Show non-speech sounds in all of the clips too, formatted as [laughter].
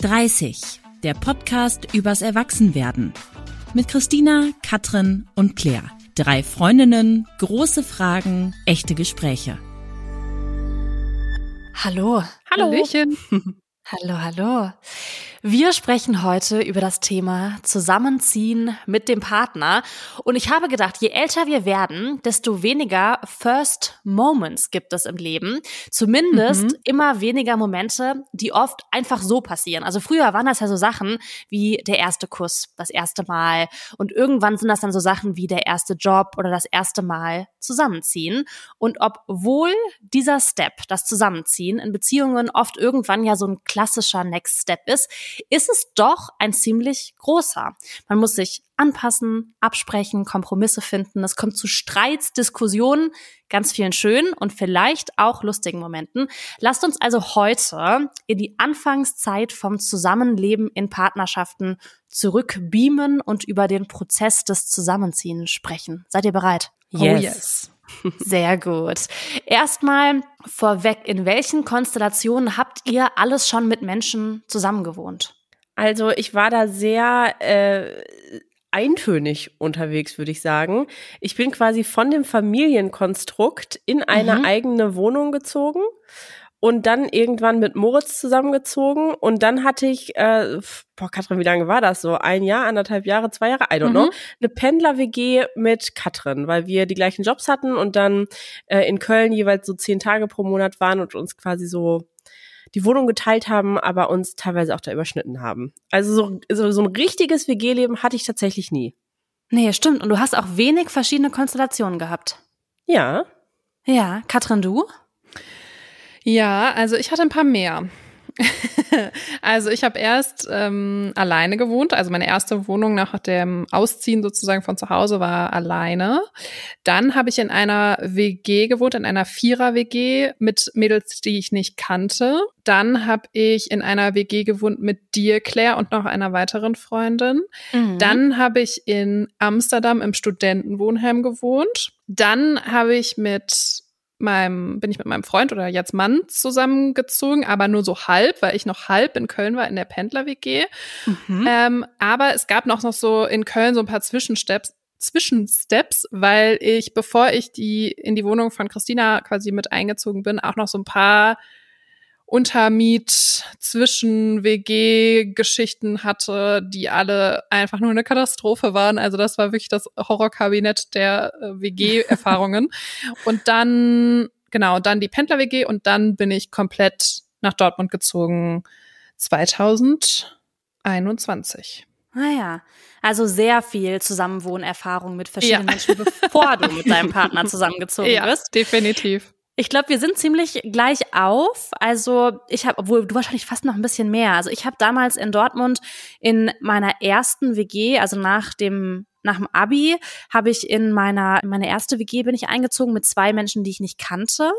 30, der Podcast übers Erwachsenwerden. Mit Christina, Katrin und Claire. Drei Freundinnen, große Fragen, echte Gespräche. Hallo. Hallo. Hallöchen. [laughs] hallo, hallo. Wir sprechen heute über das Thema Zusammenziehen mit dem Partner. Und ich habe gedacht, je älter wir werden, desto weniger First Moments gibt es im Leben. Zumindest mhm. immer weniger Momente, die oft einfach so passieren. Also früher waren das ja so Sachen wie der erste Kuss, das erste Mal. Und irgendwann sind das dann so Sachen wie der erste Job oder das erste Mal zusammenziehen. Und obwohl dieser Step, das Zusammenziehen, in Beziehungen oft irgendwann ja so ein klassischer Next Step ist, ist es doch ein ziemlich großer. Man muss sich anpassen, absprechen, Kompromisse finden. Es kommt zu Streits, Diskussionen, ganz vielen schönen und vielleicht auch lustigen Momenten. Lasst uns also heute in die Anfangszeit vom Zusammenleben in Partnerschaften zurückbeamen und über den Prozess des Zusammenziehens sprechen. Seid ihr bereit? Yes. Oh yes. Sehr gut. Erstmal vorweg, in welchen Konstellationen habt ihr alles schon mit Menschen zusammengewohnt? Also ich war da sehr äh, eintönig unterwegs, würde ich sagen. Ich bin quasi von dem Familienkonstrukt in eine mhm. eigene Wohnung gezogen und dann irgendwann mit Moritz zusammengezogen und dann hatte ich, äh, boah, Katrin, wie lange war das so? Ein Jahr, anderthalb Jahre, zwei Jahre, I don't mhm. know, eine Pendler-WG mit Katrin, weil wir die gleichen Jobs hatten und dann äh, in Köln jeweils so zehn Tage pro Monat waren und uns quasi so die Wohnung geteilt haben, aber uns teilweise auch da überschnitten haben. Also so, so, so ein richtiges WG-Leben hatte ich tatsächlich nie. Nee, stimmt. Und du hast auch wenig verschiedene Konstellationen gehabt. Ja. Ja, Katrin, du? Ja, also ich hatte ein paar mehr. [laughs] also ich habe erst ähm, alleine gewohnt. Also meine erste Wohnung nach dem Ausziehen sozusagen von zu Hause war alleine. Dann habe ich in einer WG gewohnt, in einer Vierer-WG mit Mädels, die ich nicht kannte. Dann habe ich in einer WG gewohnt mit dir, Claire, und noch einer weiteren Freundin. Mhm. Dann habe ich in Amsterdam im Studentenwohnheim gewohnt. Dann habe ich mit meinem, bin ich mit meinem Freund oder jetzt Mann zusammengezogen, aber nur so halb, weil ich noch halb in Köln war in der Pendler-WG. Mhm. Ähm, aber es gab noch, noch so in Köln so ein paar Zwischensteps, Zwischensteps, weil ich, bevor ich die in die Wohnung von Christina quasi mit eingezogen bin, auch noch so ein paar Untermiet zwischen WG-Geschichten hatte, die alle einfach nur eine Katastrophe waren. Also das war wirklich das Horrorkabinett der äh, WG-Erfahrungen. [laughs] und dann, genau, dann die Pendler-WG und dann bin ich komplett nach Dortmund gezogen 2021. Ah ja, also sehr viel Zusammenwohnerfahrung mit verschiedenen ja. Menschen, bevor du [laughs] mit deinem Partner zusammengezogen ja, bist. Definitiv. Ich glaube, wir sind ziemlich gleich auf. Also ich habe, obwohl du wahrscheinlich fast noch ein bisschen mehr. Also ich habe damals in Dortmund in meiner ersten WG, also nach dem nach dem Abi habe ich in meiner in meine erste WG bin ich eingezogen mit zwei Menschen, die ich nicht kannte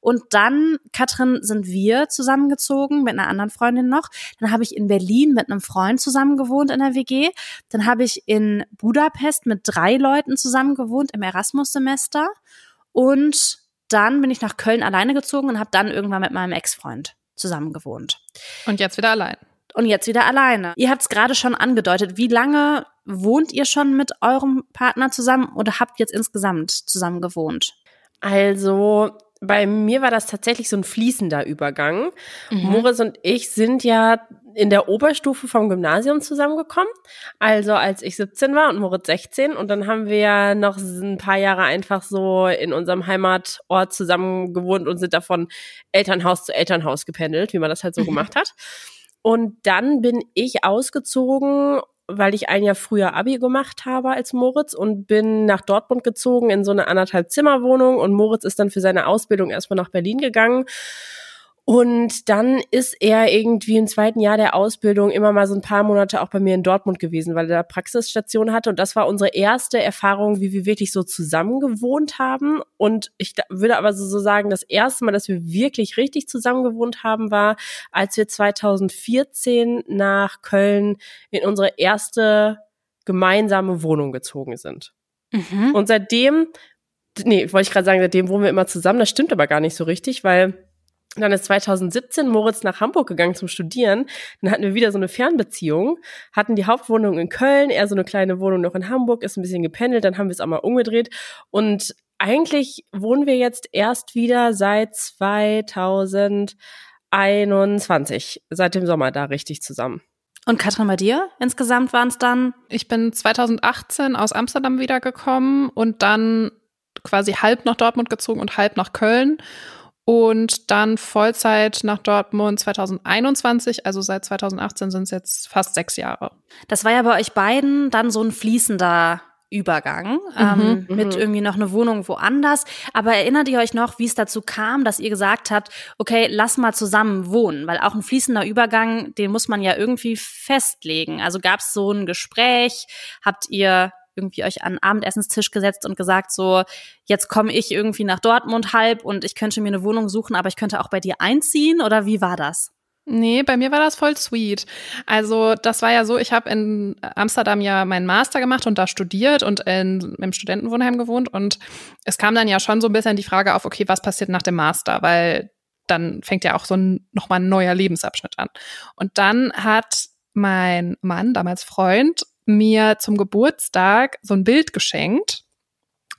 und dann Katrin sind wir zusammengezogen mit einer anderen Freundin noch. Dann habe ich in Berlin mit einem Freund zusammen gewohnt in der WG. Dann habe ich in Budapest mit drei Leuten zusammen gewohnt im Erasmus Semester und dann bin ich nach Köln alleine gezogen und habe dann irgendwann mit meinem Ex-Freund zusammen gewohnt. Und jetzt wieder allein. Und jetzt wieder alleine. Ihr habt es gerade schon angedeutet. Wie lange wohnt ihr schon mit eurem Partner zusammen oder habt jetzt insgesamt zusammen gewohnt? Also bei mir war das tatsächlich so ein fließender Übergang. Mhm. Moritz und ich sind ja in der Oberstufe vom Gymnasium zusammengekommen. Also als ich 17 war und Moritz 16. Und dann haben wir noch ein paar Jahre einfach so in unserem Heimatort zusammen gewohnt und sind davon Elternhaus zu Elternhaus gependelt, wie man das halt so mhm. [laughs] gemacht hat. Und dann bin ich ausgezogen weil ich ein Jahr früher Abi gemacht habe als Moritz und bin nach Dortmund gezogen in so eine anderthalb Zimmerwohnung und Moritz ist dann für seine Ausbildung erstmal nach Berlin gegangen und dann ist er irgendwie im zweiten Jahr der Ausbildung immer mal so ein paar Monate auch bei mir in Dortmund gewesen, weil er da Praxisstation hatte. Und das war unsere erste Erfahrung, wie wir wirklich so zusammen gewohnt haben. Und ich würde aber so sagen, das erste Mal, dass wir wirklich richtig zusammen gewohnt haben, war, als wir 2014 nach Köln in unsere erste gemeinsame Wohnung gezogen sind. Mhm. Und seitdem, nee, wollte ich gerade sagen, seitdem wohnen wir immer zusammen. Das stimmt aber gar nicht so richtig, weil dann ist 2017 Moritz nach Hamburg gegangen zum Studieren. Dann hatten wir wieder so eine Fernbeziehung, hatten die Hauptwohnung in Köln, er so eine kleine Wohnung noch in Hamburg, ist ein bisschen gependelt, dann haben wir es auch mal umgedreht. Und eigentlich wohnen wir jetzt erst wieder seit 2021, seit dem Sommer da richtig zusammen. Und Katrin, bei dir? Insgesamt waren es dann? Ich bin 2018 aus Amsterdam wiedergekommen und dann quasi halb nach Dortmund gezogen und halb nach Köln und dann Vollzeit nach Dortmund 2021, also seit 2018 sind es jetzt fast sechs Jahre. Das war ja bei euch beiden dann so ein fließender Übergang ähm, mhm, mit mhm. irgendwie noch eine Wohnung woanders. Aber erinnert ihr euch noch, wie es dazu kam, dass ihr gesagt habt, okay, lass mal zusammen wohnen? Weil auch ein fließender Übergang, den muss man ja irgendwie festlegen. Also gab es so ein Gespräch? Habt ihr irgendwie euch an Abendessenstisch gesetzt und gesagt, so, jetzt komme ich irgendwie nach Dortmund halb und ich könnte mir eine Wohnung suchen, aber ich könnte auch bei dir einziehen? Oder wie war das? Nee, bei mir war das voll sweet. Also das war ja so, ich habe in Amsterdam ja meinen Master gemacht und da studiert und in, im Studentenwohnheim gewohnt und es kam dann ja schon so ein bisschen die Frage auf, okay, was passiert nach dem Master, weil dann fängt ja auch so ein nochmal ein neuer Lebensabschnitt an. Und dann hat mein Mann, damals Freund, mir zum Geburtstag so ein Bild geschenkt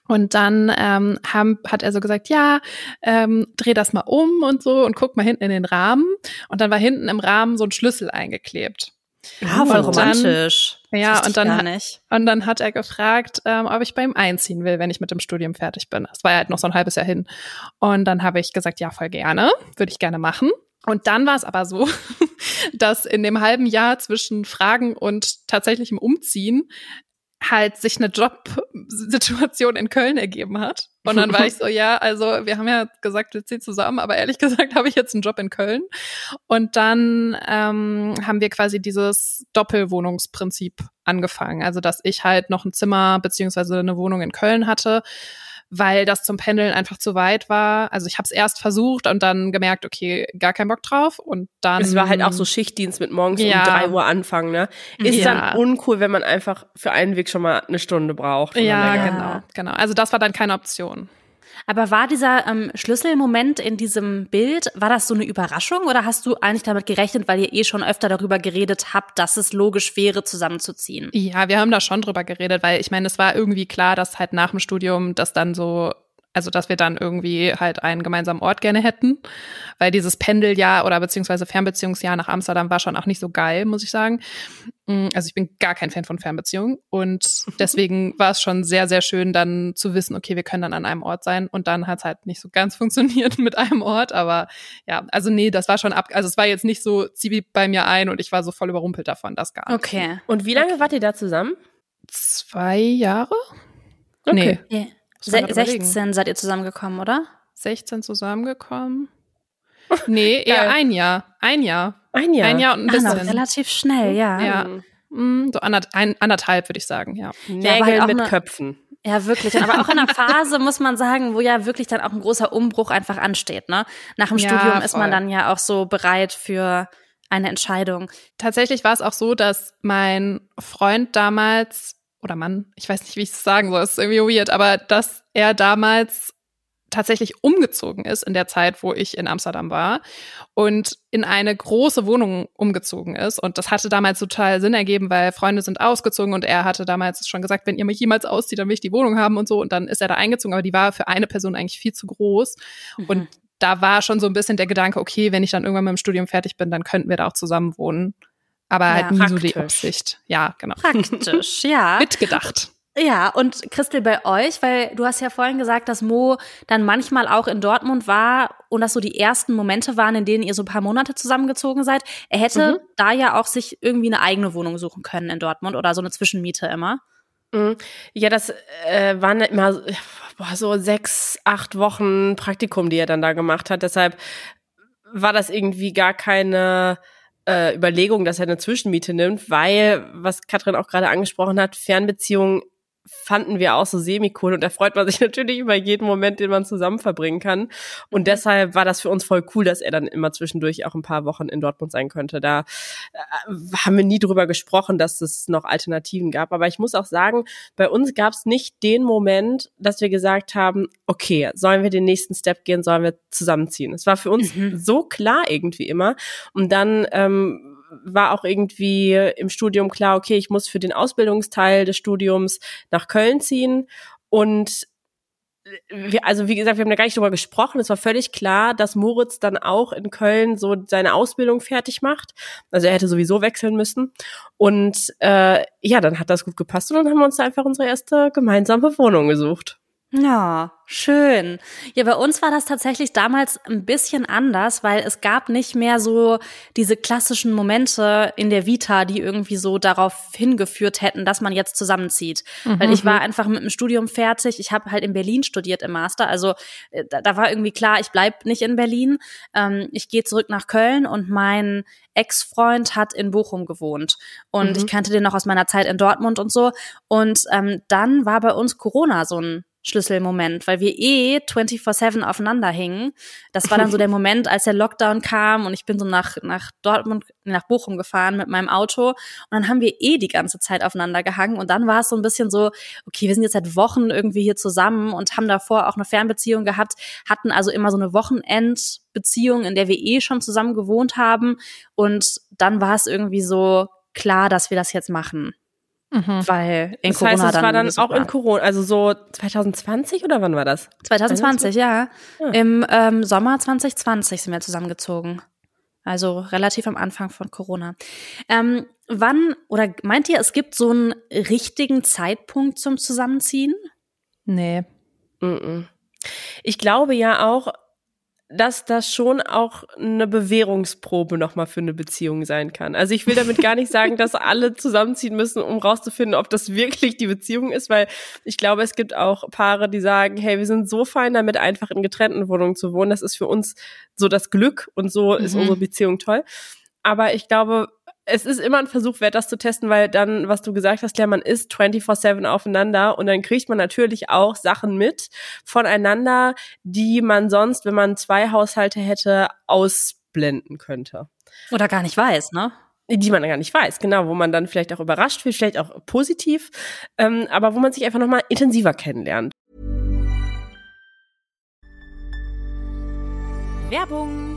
und dann ähm, haben, hat er so gesagt, ja, ähm, dreh das mal um und so und guck mal hinten in den Rahmen. Und dann war hinten im Rahmen so ein Schlüssel eingeklebt. Ja, voll romantisch. Dann, ja, und dann, und dann hat er gefragt, ähm, ob ich bei ihm einziehen will, wenn ich mit dem Studium fertig bin. Das war ja halt noch so ein halbes Jahr hin. Und dann habe ich gesagt, ja, voll gerne, würde ich gerne machen. Und dann war es aber so, [laughs] dass in dem halben Jahr zwischen Fragen und tatsächlichem Umziehen halt sich eine Jobsituation in Köln ergeben hat. Und dann war ich so, ja, also wir haben ja gesagt, wir ziehen zusammen, aber ehrlich [laughs] gesagt habe ich jetzt einen Job in Köln. Und dann ähm, haben wir quasi dieses Doppelwohnungsprinzip angefangen. Also dass ich halt noch ein Zimmer beziehungsweise eine Wohnung in Köln hatte weil das zum Pendeln einfach zu weit war. Also ich habe es erst versucht und dann gemerkt, okay, gar keinen Bock drauf. Und dann. Es war halt auch so Schichtdienst mit morgens ja. um drei Uhr anfangen, ne? Ist ja. dann uncool, wenn man einfach für einen Weg schon mal eine Stunde braucht. Ja, genau, genau. Also das war dann keine Option. Aber war dieser ähm, Schlüsselmoment in diesem Bild, war das so eine Überraschung oder hast du eigentlich damit gerechnet, weil ihr eh schon öfter darüber geredet habt, dass es logisch wäre, zusammenzuziehen? Ja, wir haben da schon drüber geredet, weil ich meine, es war irgendwie klar, dass halt nach dem Studium das dann so also, dass wir dann irgendwie halt einen gemeinsamen Ort gerne hätten, weil dieses Pendeljahr oder beziehungsweise Fernbeziehungsjahr nach Amsterdam war schon auch nicht so geil, muss ich sagen. Mm, also ich bin gar kein Fan von Fernbeziehungen und [laughs] deswegen war es schon sehr, sehr schön dann zu wissen, okay, wir können dann an einem Ort sein und dann hat es halt nicht so ganz [laughs] funktioniert mit einem Ort, aber ja, also nee, das war schon ab, also es war jetzt nicht so, zieh bei mir ein und ich war so voll überrumpelt davon, das gar nicht. Okay. Und wie lange okay. wart ihr da zusammen? Zwei Jahre? Okay. Nee. Yeah. 16 seid ihr zusammengekommen, oder? 16 zusammengekommen. [laughs] Nee, eher ein Jahr. Ein Jahr. Ein Jahr. Ein Jahr und ein bisschen. Ah, relativ schnell, ja. Ja. Mm, so anderth ein, anderthalb, würde ich sagen, ja. Nägel ja, halt mit eine, Köpfen. Ja, wirklich. Aber auch in einer [laughs] Phase, muss man sagen, wo ja wirklich dann auch ein großer Umbruch einfach ansteht, ne? Nach dem ja, Studium voll. ist man dann ja auch so bereit für eine Entscheidung. Tatsächlich war es auch so, dass mein Freund damals oder Mann, ich weiß nicht, wie ich es sagen soll, es ist irgendwie weird, aber dass er damals tatsächlich umgezogen ist in der Zeit, wo ich in Amsterdam war und in eine große Wohnung umgezogen ist. Und das hatte damals total Sinn ergeben, weil Freunde sind ausgezogen und er hatte damals schon gesagt, wenn ihr mich jemals auszieht, dann will ich die Wohnung haben und so. Und dann ist er da eingezogen, aber die war für eine Person eigentlich viel zu groß. Mhm. Und da war schon so ein bisschen der Gedanke, okay, wenn ich dann irgendwann mit dem Studium fertig bin, dann könnten wir da auch zusammen wohnen aber ja, halt nie praktisch. so die Absicht. Ja, genau. Praktisch, [laughs] ja. Mitgedacht. Ja, und Christel, bei euch, weil du hast ja vorhin gesagt, dass Mo dann manchmal auch in Dortmund war und das so die ersten Momente waren, in denen ihr so ein paar Monate zusammengezogen seid. Er hätte mhm. da ja auch sich irgendwie eine eigene Wohnung suchen können in Dortmund oder so eine Zwischenmiete immer. Mhm. Ja, das äh, waren immer boah, so sechs, acht Wochen Praktikum, die er dann da gemacht hat. Deshalb war das irgendwie gar keine äh, Überlegung, dass er eine Zwischenmiete nimmt, weil, was Katrin auch gerade angesprochen hat, Fernbeziehungen fanden wir auch so semi-cool und da freut man sich [laughs] natürlich über jeden Moment, den man zusammen verbringen kann. Und mhm. deshalb war das für uns voll cool, dass er dann immer zwischendurch auch ein paar Wochen in Dortmund sein könnte. Da äh, haben wir nie drüber gesprochen, dass es noch Alternativen gab. Aber ich muss auch sagen, bei uns gab es nicht den Moment, dass wir gesagt haben, okay, sollen wir den nächsten Step gehen, sollen wir zusammenziehen. Es war für uns mhm. so klar irgendwie immer. Und dann ähm, war auch irgendwie im Studium klar, okay, ich muss für den Ausbildungsteil des Studiums nach Köln ziehen und wir, also wie gesagt, wir haben da gar nicht drüber gesprochen. Es war völlig klar, dass Moritz dann auch in Köln so seine Ausbildung fertig macht. Also er hätte sowieso wechseln müssen. Und äh, ja, dann hat das gut gepasst und dann haben wir uns einfach unsere erste gemeinsame Wohnung gesucht. Ja, schön. Ja, bei uns war das tatsächlich damals ein bisschen anders, weil es gab nicht mehr so diese klassischen Momente in der Vita, die irgendwie so darauf hingeführt hätten, dass man jetzt zusammenzieht. Mhm. Weil ich war einfach mit dem Studium fertig. Ich habe halt in Berlin studiert im Master. Also äh, da, da war irgendwie klar, ich bleib nicht in Berlin. Ähm, ich gehe zurück nach Köln und mein Ex-Freund hat in Bochum gewohnt. Und mhm. ich kannte den noch aus meiner Zeit in Dortmund und so. Und ähm, dann war bei uns Corona so ein Schlüsselmoment, weil wir eh 24-7 aufeinander hingen. Das war dann so der [laughs] Moment, als der Lockdown kam und ich bin so nach, nach Dortmund, nach Bochum gefahren mit meinem Auto und dann haben wir eh die ganze Zeit aufeinander gehangen und dann war es so ein bisschen so, okay, wir sind jetzt seit Wochen irgendwie hier zusammen und haben davor auch eine Fernbeziehung gehabt, hatten also immer so eine Wochenendbeziehung, in der wir eh schon zusammen gewohnt haben und dann war es irgendwie so klar, dass wir das jetzt machen. Mhm. Weil in das Corona heißt, das dann war dann auch in Corona, also so 2020 oder wann war das? 2020, ja. ja. Im ähm, Sommer 2020 sind wir zusammengezogen. Also relativ am Anfang von Corona. Ähm, wann oder meint ihr, es gibt so einen richtigen Zeitpunkt zum Zusammenziehen? Nee. Ich glaube ja auch, dass das schon auch eine Bewährungsprobe nochmal für eine Beziehung sein kann. Also ich will damit gar nicht sagen, dass alle zusammenziehen müssen, um rauszufinden, ob das wirklich die Beziehung ist, weil ich glaube, es gibt auch Paare, die sagen, hey, wir sind so fein damit, einfach in getrennten Wohnungen zu wohnen. Das ist für uns so das Glück und so mhm. ist unsere Beziehung toll. Aber ich glaube, es ist immer ein Versuch wert, das zu testen, weil dann, was du gesagt hast, ja, man ist 24-7 aufeinander und dann kriegt man natürlich auch Sachen mit voneinander, die man sonst, wenn man zwei Haushalte hätte, ausblenden könnte. Oder gar nicht weiß, ne? die man gar nicht weiß, genau, wo man dann vielleicht auch überrascht wird, vielleicht auch positiv, ähm, aber wo man sich einfach nochmal intensiver kennenlernt. Werbung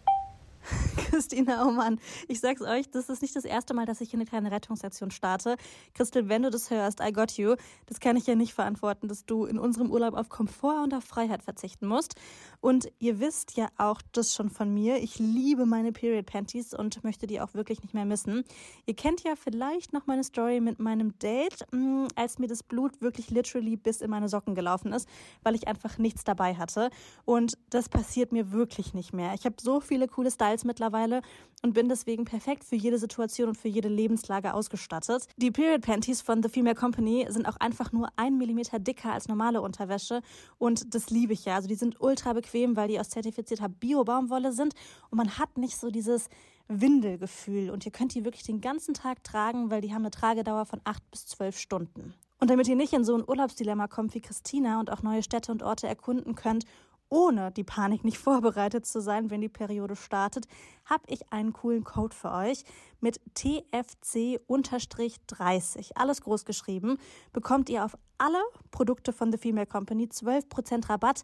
[laughs] Christina, oh Mann, ich sag's euch, das ist nicht das erste Mal, dass ich hier eine kleine Rettungsaktion starte. Christel, wenn du das hörst, I got you. Das kann ich ja nicht verantworten, dass du in unserem Urlaub auf Komfort und auf Freiheit verzichten musst. Und ihr wisst ja auch das schon von mir. Ich liebe meine Period Panties und möchte die auch wirklich nicht mehr missen. Ihr kennt ja vielleicht noch meine Story mit meinem Date, mm, als mir das Blut wirklich literally bis in meine Socken gelaufen ist, weil ich einfach nichts dabei hatte. Und das passiert mir wirklich nicht mehr. Ich habe so viele coole Styles Styles mittlerweile und bin deswegen perfekt für jede Situation und für jede Lebenslage ausgestattet. Die Period Panties von The Female Company sind auch einfach nur ein Millimeter dicker als normale Unterwäsche und das liebe ich ja. Also die sind ultra bequem, weil die aus zertifizierter Bio-Baumwolle sind und man hat nicht so dieses Windelgefühl und ihr könnt die wirklich den ganzen Tag tragen, weil die haben eine Tragedauer von acht bis zwölf Stunden. Und damit ihr nicht in so ein Urlaubsdilemma kommt wie Christina und auch neue Städte und Orte erkunden könnt ohne die Panik nicht [laughs] vorbereitet zu sein, wenn die Periode startet, habe ich einen coolen Code für euch mit TFC-30. Alles groß geschrieben. Bekommt ihr auf alle Produkte von The Female Company 12% Rabatt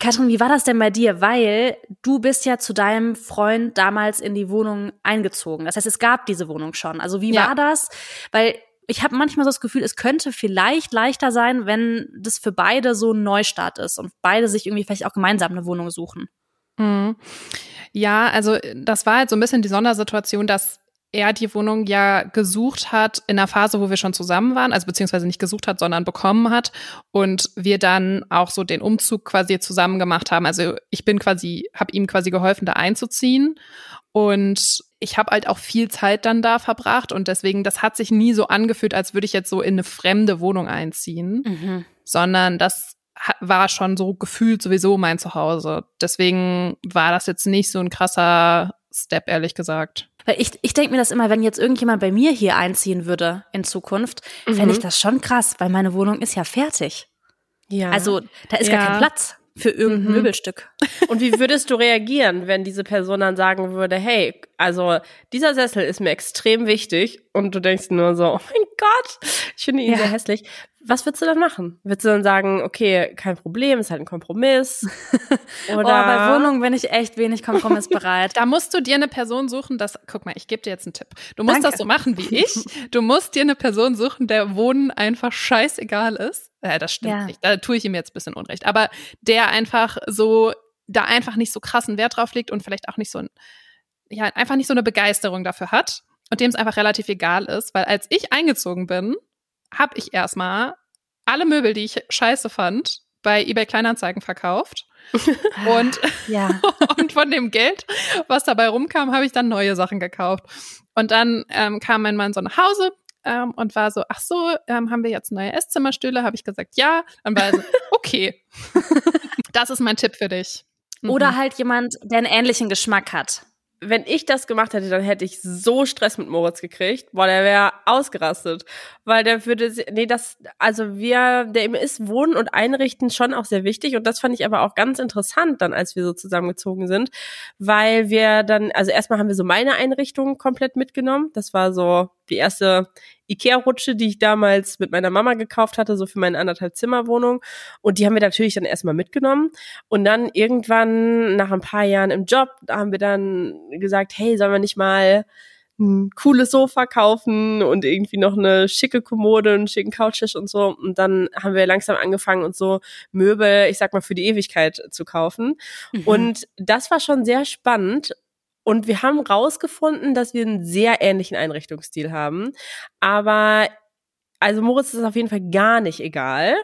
Katrin, wie war das denn bei dir? Weil du bist ja zu deinem Freund damals in die Wohnung eingezogen. Das heißt, es gab diese Wohnung schon. Also wie Ja. war das? Weil ich habe manchmal so das Gefühl, es könnte vielleicht leichter sein, wenn das für beide so ein Neustart ist und beide sich irgendwie vielleicht auch gemeinsam eine Wohnung suchen. Mhm. Ja, also das war halt so ein bisschen die Sondersituation, dass er die Wohnung ja gesucht hat in der Phase, wo wir schon zusammen waren, also beziehungsweise nicht gesucht hat, sondern bekommen hat und wir dann auch so den Umzug quasi zusammen gemacht haben. Also ich bin quasi, habe ihm quasi geholfen, da einzuziehen und ich habe halt auch viel Zeit dann da verbracht und deswegen, das hat sich nie so angefühlt, als würde ich jetzt so in eine fremde Wohnung einziehen sondern das war schon so gefühlt sowieso mein Zuhause. Deswegen war das jetzt nicht so ein krasser Step, ehrlich gesagt. Weil ich, ich denke mir das immer, wenn jetzt irgendjemand bei mir hier einziehen würde in Zukunft, fände ich das schon krass, weil meine Wohnung ist ja fertig. Ja. Also da ist Ja. gar kein Platz für irgendein Mhm. Möbelstück. [laughs] Und wie würdest du reagieren, wenn diese Person dann sagen würde, hey, also dieser Sessel ist mir extrem wichtig und du denkst nur so, oh mein Gott, ich finde ihn Ja. sehr hässlich. Was würdest du dann machen? Würdest du dann sagen, okay, kein Problem, ist halt ein Kompromiss? [laughs] Oder Oh, bei Wohnungen bin ich echt wenig kompromissbereit. [laughs] Da musst du dir eine Person suchen, das, guck mal, ich gebe dir jetzt einen Tipp. Du musst Danke. das so machen wie ich. Du musst dir eine Person suchen, der Wohnen einfach scheißegal ist. Äh, das stimmt Ja. nicht. Da tue ich ihm jetzt ein bisschen Unrecht. Aber der einfach so, da einfach nicht so krassen Wert drauf legt und vielleicht auch nicht so ein, ja, einfach nicht so eine Begeisterung dafür hat und dem es einfach relativ egal ist, weil als ich eingezogen bin, habe ich erstmal alle Möbel, die ich scheiße fand, bei eBay Kleinanzeigen verkauft. [laughs] Und Ja. [laughs] und von dem Geld, was dabei rumkam, habe ich dann neue Sachen gekauft. Und dann ähm, kam mein Mann so nach Hause ähm, und war so, ach so, ähm, haben wir jetzt neue Esszimmerstühle? Habe ich gesagt, ja. Dann war er so, [laughs] okay. das ist mein Tipp für dich. Mhm. Oder halt jemand, der einen ähnlichen Geschmack hat. Wenn ich das gemacht hätte, dann hätte ich so Stress mit Moritz gekriegt. Boah, der wäre ausgerastet. Weil der würde, nee, das, also wir, der ihm ist Wohnen und Einrichten schon auch sehr wichtig. Und das fand ich aber auch ganz interessant dann, als wir so zusammengezogen sind. Weil wir dann, also erstmal haben wir so meine Einrichtung komplett mitgenommen. Das war so die erste Ikea-Rutsche, die ich damals mit meiner Mama gekauft hatte, so für meine anderthalb Zimmerwohnung. Und die haben wir natürlich dann erstmal mitgenommen. Und dann irgendwann nach ein paar Jahren im Job, da haben wir dann gesagt, hey, sollen wir nicht mal ein cooles Sofa kaufen und irgendwie noch eine schicke Kommode, einen schicken Couchtisch und so. Und dann haben wir langsam angefangen, uns so Möbel, ich sag mal, für die Ewigkeit zu kaufen. Und das war schon sehr spannend. Und wir haben rausgefunden, dass wir einen sehr ähnlichen Einrichtungsstil haben. Aber also Moritz ist auf jeden Fall gar nicht egal.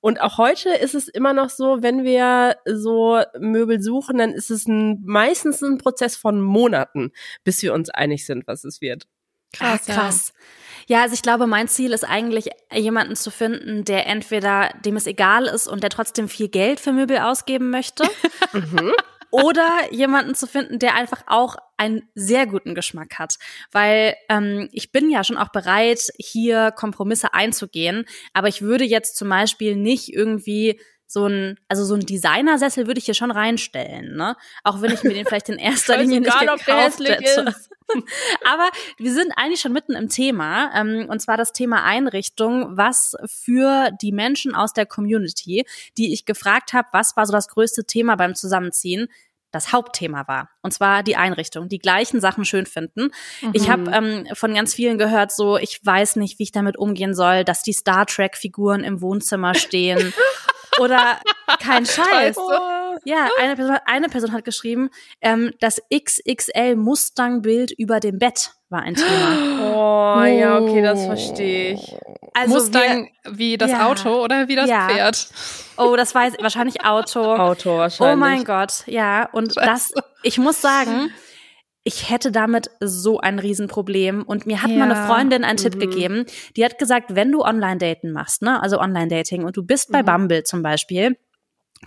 Und auch heute ist es immer noch so, wenn wir so Möbel suchen, dann ist es ein, meistens ein Prozess von Monaten, bis wir uns einig sind, was es wird. Krass, ja. krass. Ja, also ich glaube, mein Ziel ist eigentlich, jemanden zu finden, der entweder dem es egal ist und der trotzdem viel Geld für Möbel ausgeben möchte. [laughs] Oder jemanden zu finden, der einfach auch einen sehr guten Geschmack hat. Weil ähm, ich bin ja schon auch bereit, hier Kompromisse einzugehen. Aber ich würde jetzt zum Beispiel nicht irgendwie so ein, also so ein Designersessel würde ich hier schon reinstellen, ne? Auch wenn ich mir den vielleicht in [laughs] erster Linie nicht gekauft hätte. [laughs] Aber wir sind eigentlich schon mitten im Thema, ähm, und zwar das Thema Einrichtung, was für die Menschen aus der Community, die ich gefragt habe, was war so das größte Thema beim Zusammenziehen, das Hauptthema war. Und zwar die Einrichtung, die gleichen Sachen schön finden. Ich habe ähm, von ganz vielen gehört, so, ich weiß nicht, wie ich damit umgehen soll, dass die Star Trek-Figuren im Wohnzimmer stehen. [laughs] Oder kein Scheiß. Ja, eine Person, eine Person hat geschrieben, ähm, das XXL Mustang-Bild über dem Bett war ein Thema. Oh, ja, okay, das verstehe ich. Also Mustang wie das Ja. Auto oder wie das Ja. Pferd? wir, oh, das weiß wahrscheinlich Auto. [laughs] Auto wahrscheinlich. Oh mein Gott, ja. Und das, ich muss sagen, ich hätte damit so ein Riesenproblem. Und mir hat Ja. eine Freundin einen Tipp Mhm. gegeben. Die hat gesagt, wenn du Online-Daten machst, ne, also Online-Dating, und du bist bei Mhm. Bumble zum Beispiel,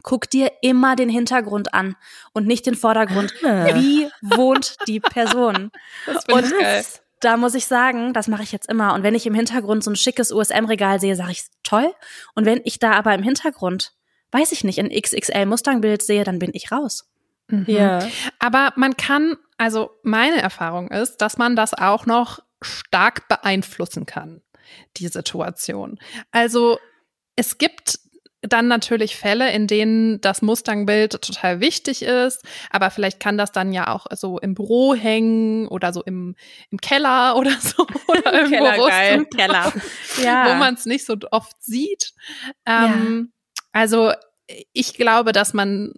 guck dir immer den Hintergrund an und nicht den Vordergrund. Ah. Wie wohnt die Person? Das Und geil. Da muss ich sagen, das mache ich jetzt immer. Und wenn ich im Hintergrund so ein schickes USM-Regal sehe, sage ich toll. Und wenn ich da aber im Hintergrund, weiß ich nicht, ein XXL Mustang-Bild sehe, dann bin ich raus. Mhm. Ja. Aber man kann, also meine Erfahrung ist, dass man das auch noch stark beeinflussen kann, die Situation. Also es gibt dann natürlich Fälle, in denen das Mustang-Bild total wichtig ist, aber vielleicht kann das dann ja auch so im Büro hängen oder so im, im Keller [laughs] oder so oder irgendwo Keller, geil. Im Keller, [laughs] Ja. wo man es nicht so oft sieht. Ähm, Also ich glaube, dass man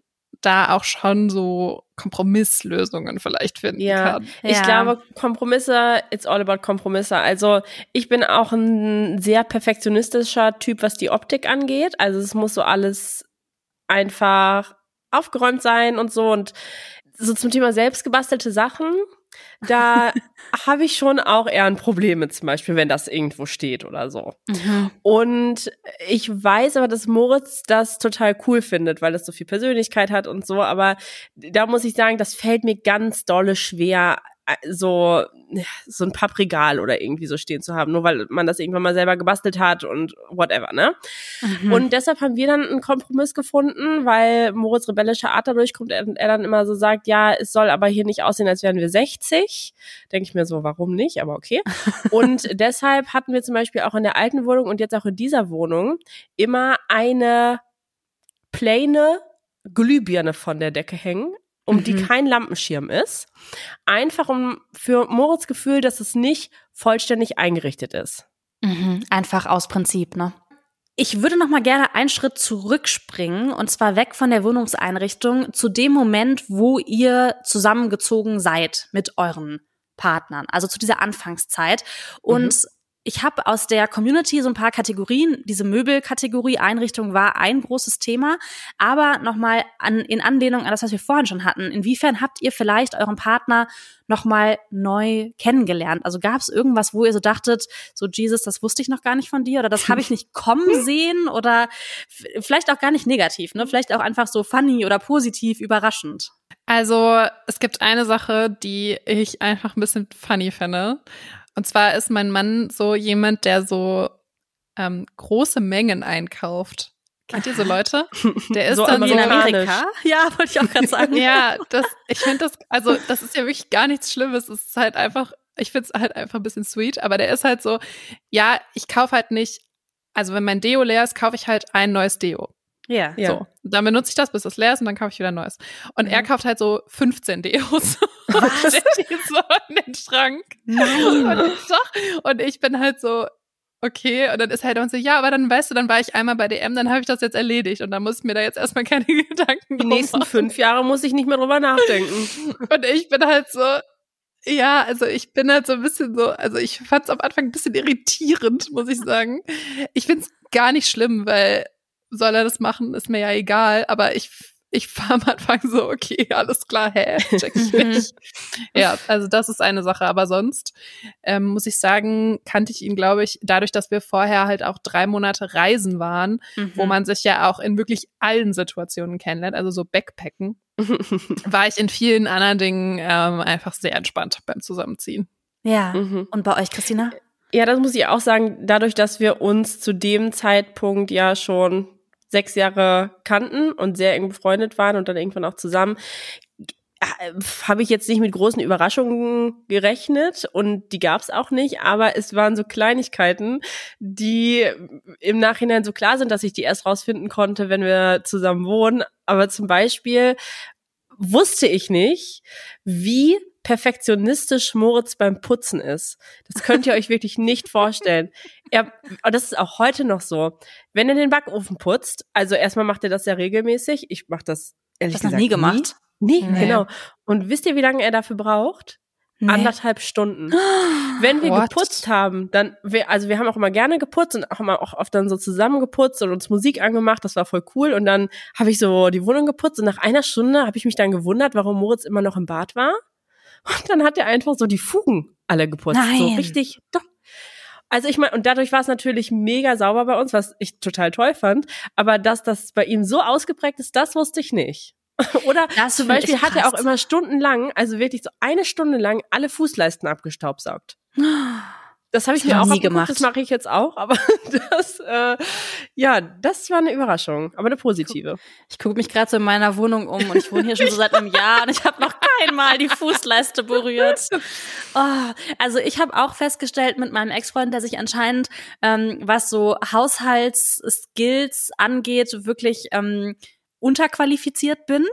da auch schon so Kompromisslösungen vielleicht finden Ja, kann. ich Ja. glaube, Kompromisse, it's all about Kompromisse. Also ich bin auch ein sehr perfektionistischer Typ, was die Optik angeht. Also es muss so alles einfach aufgeräumt sein und so. Und so zum Thema selbstgebastelte Sachen, da habe ich schon auch eher ein Problem mit zum Beispiel, wenn das irgendwo steht oder so. Mhm. Und ich weiß aber, dass Moritz das total cool findet, weil das so viel Persönlichkeit hat und so. Aber da muss ich sagen, das fällt mir ganz dolle schwer, so, so ein Papprigal oder irgendwie so stehen zu haben, nur weil man das irgendwann mal selber gebastelt hat und whatever, ne? Mhm. Und deshalb haben wir dann einen Kompromiss gefunden, weil Moritz rebellische Art dadurch kommt und er dann immer so sagt, ja, es soll aber hier nicht aussehen, als wären wir 60. Denke ich mir so, warum nicht? Aber okay. [laughs] Und deshalb hatten wir zum Beispiel auch in der alten Wohnung und jetzt auch in dieser Wohnung immer eine plane Glühbirne von der Decke hängen, um die Mhm. kein Lampenschirm ist. Einfach um für Moritz Gefühl, dass es nicht vollständig eingerichtet ist. Mhm. Einfach aus Prinzip, ne? Ich würde noch mal gerne einen Schritt zurückspringen und zwar weg von der Wohnungseinrichtung zu dem Moment, wo ihr zusammengezogen seid mit euren Partnern, also zu dieser Anfangszeit. Und ich habe aus der Community so ein paar Kategorien. Diese Möbelkategorie Einrichtung war ein großes Thema, aber noch mal an, in Anlehnung an das, was wir vorhin schon hatten. Inwiefern habt ihr vielleicht euren Partner noch mal neu kennengelernt? Also gab es irgendwas, wo ihr so dachtet, so Jesus, das wusste ich noch gar nicht von dir oder das habe ich nicht kommen [laughs] sehen oder vielleicht auch gar nicht negativ, ne? Vielleicht auch einfach so funny oder positiv überraschend. Also es gibt eine Sache, die ich einfach ein bisschen funny finde. Und zwar ist mein Mann so jemand, der so ähm, große Mengen einkauft. Kennt ihr so Leute? Der [laughs] ist So dann aber so in. Amerika? [laughs] Ja, wollte ich auch gerade sagen. [laughs] ja, das, ich finde das, also das ist ja wirklich gar nichts Schlimmes. Es ist halt einfach, ich finde es halt einfach ein bisschen sweet, aber der ist halt so, ja, ich kaufe halt nicht, also wenn mein Deo leer ist, kaufe ich halt ein neues Deo. Ja. Ja. So. Dann benutze ich das, bis es leer ist und dann kaufe ich wieder ein neues. Und er Mhm. kauft halt so 15 Deos. und stellt die so in den Schrank. Nein. Und ich, doch. Und ich bin halt so, okay. Und dann ist er halt immer so, ja, aber dann weißt du, dann war ich einmal bei DM, dann habe ich das jetzt erledigt. Und dann muss ich mir da jetzt erstmal keine [laughs] Gedanken Die drum nächsten machen. fünf Jahre muss ich nicht mehr drüber nachdenken. [laughs] Und ich bin halt so, ja, also ich bin halt so ein bisschen so, also ich fand es am Anfang ein bisschen irritierend, muss ich sagen. Ich find's gar nicht schlimm, weil soll er das machen, ist mir ja egal, aber ich ich [laughs] war am Anfang so, okay, alles klar, hä, check ich nicht. ja, also das ist eine Sache, aber sonst ähm, muss ich sagen, kannte ich ihn, glaube ich, dadurch, dass wir vorher halt auch drei Monate reisen waren, wo Mhm. man sich ja auch in wirklich allen Situationen kennenlernt, also so Backpacken [laughs] war ich in vielen anderen Dingen ähm, einfach sehr entspannt beim Zusammenziehen. Ja. Mhm. Und bei euch, Christina? Ja, das muss ich auch sagen, dadurch, dass wir uns zu dem Zeitpunkt ja schon sechs Jahre kannten und sehr eng befreundet waren und dann irgendwann auch zusammen, äh, habe ich jetzt nicht mit großen Überraschungen gerechnet und die gab es auch nicht, aber es waren so Kleinigkeiten, die im Nachhinein so klar sind, dass ich die erst rausfinden konnte, wenn wir zusammen wohnen. Aber zum Beispiel wusste ich nicht, wie perfektionistisch Moritz beim Putzen ist. Das könnt ihr euch wirklich nicht vorstellen. [laughs] Er, und das ist auch heute noch so. Wenn er den Backofen putzt, also erstmal macht er das ja regelmäßig. Ich mache das ehrlich Hast du noch gesagt nie gemacht? Nie, Nee. genau. Und wisst ihr, wie lange er dafür braucht? Nee. Anderthalb Stunden. [gasps] Wenn wir What? geputzt haben, dann, wir, also wir haben auch immer gerne geputzt und auch immer auch oft dann so zusammen geputzt und uns Musik angemacht, das war voll cool. Und dann habe ich so die Wohnung geputzt und nach einer Stunde habe ich mich dann gewundert, warum Moritz immer noch im Bad war. Und dann hat er einfach so die Fugen alle geputzt. So Nein. richtig, doch. Also ich meine, und dadurch war es natürlich mega sauber bei uns, was ich total toll fand. Aber dass das bei ihm so ausgeprägt ist, das wusste ich nicht. [laughs] Oder Das zum Beispiel hat er auch immer stundenlang, also wirklich so eine Stunde lang, alle Fußleisten abgestaubsaugt. [gasps] [laughs] Das habe ich mir auch nie gemacht. Das mache ich jetzt auch, aber [laughs] das, äh, ja, das war eine Überraschung, aber eine positive. Ich gucke mich gerade so in meiner Wohnung um und ich wohne hier schon so seit einem Jahr und ich habe noch einmal die Fußleiste berührt. [laughs] Oh, also ich habe auch festgestellt mit meinem Ex-Freund, dass ich anscheinend, ähm, was so Haushaltsskills angeht, wirklich ähm, unterqualifiziert bin.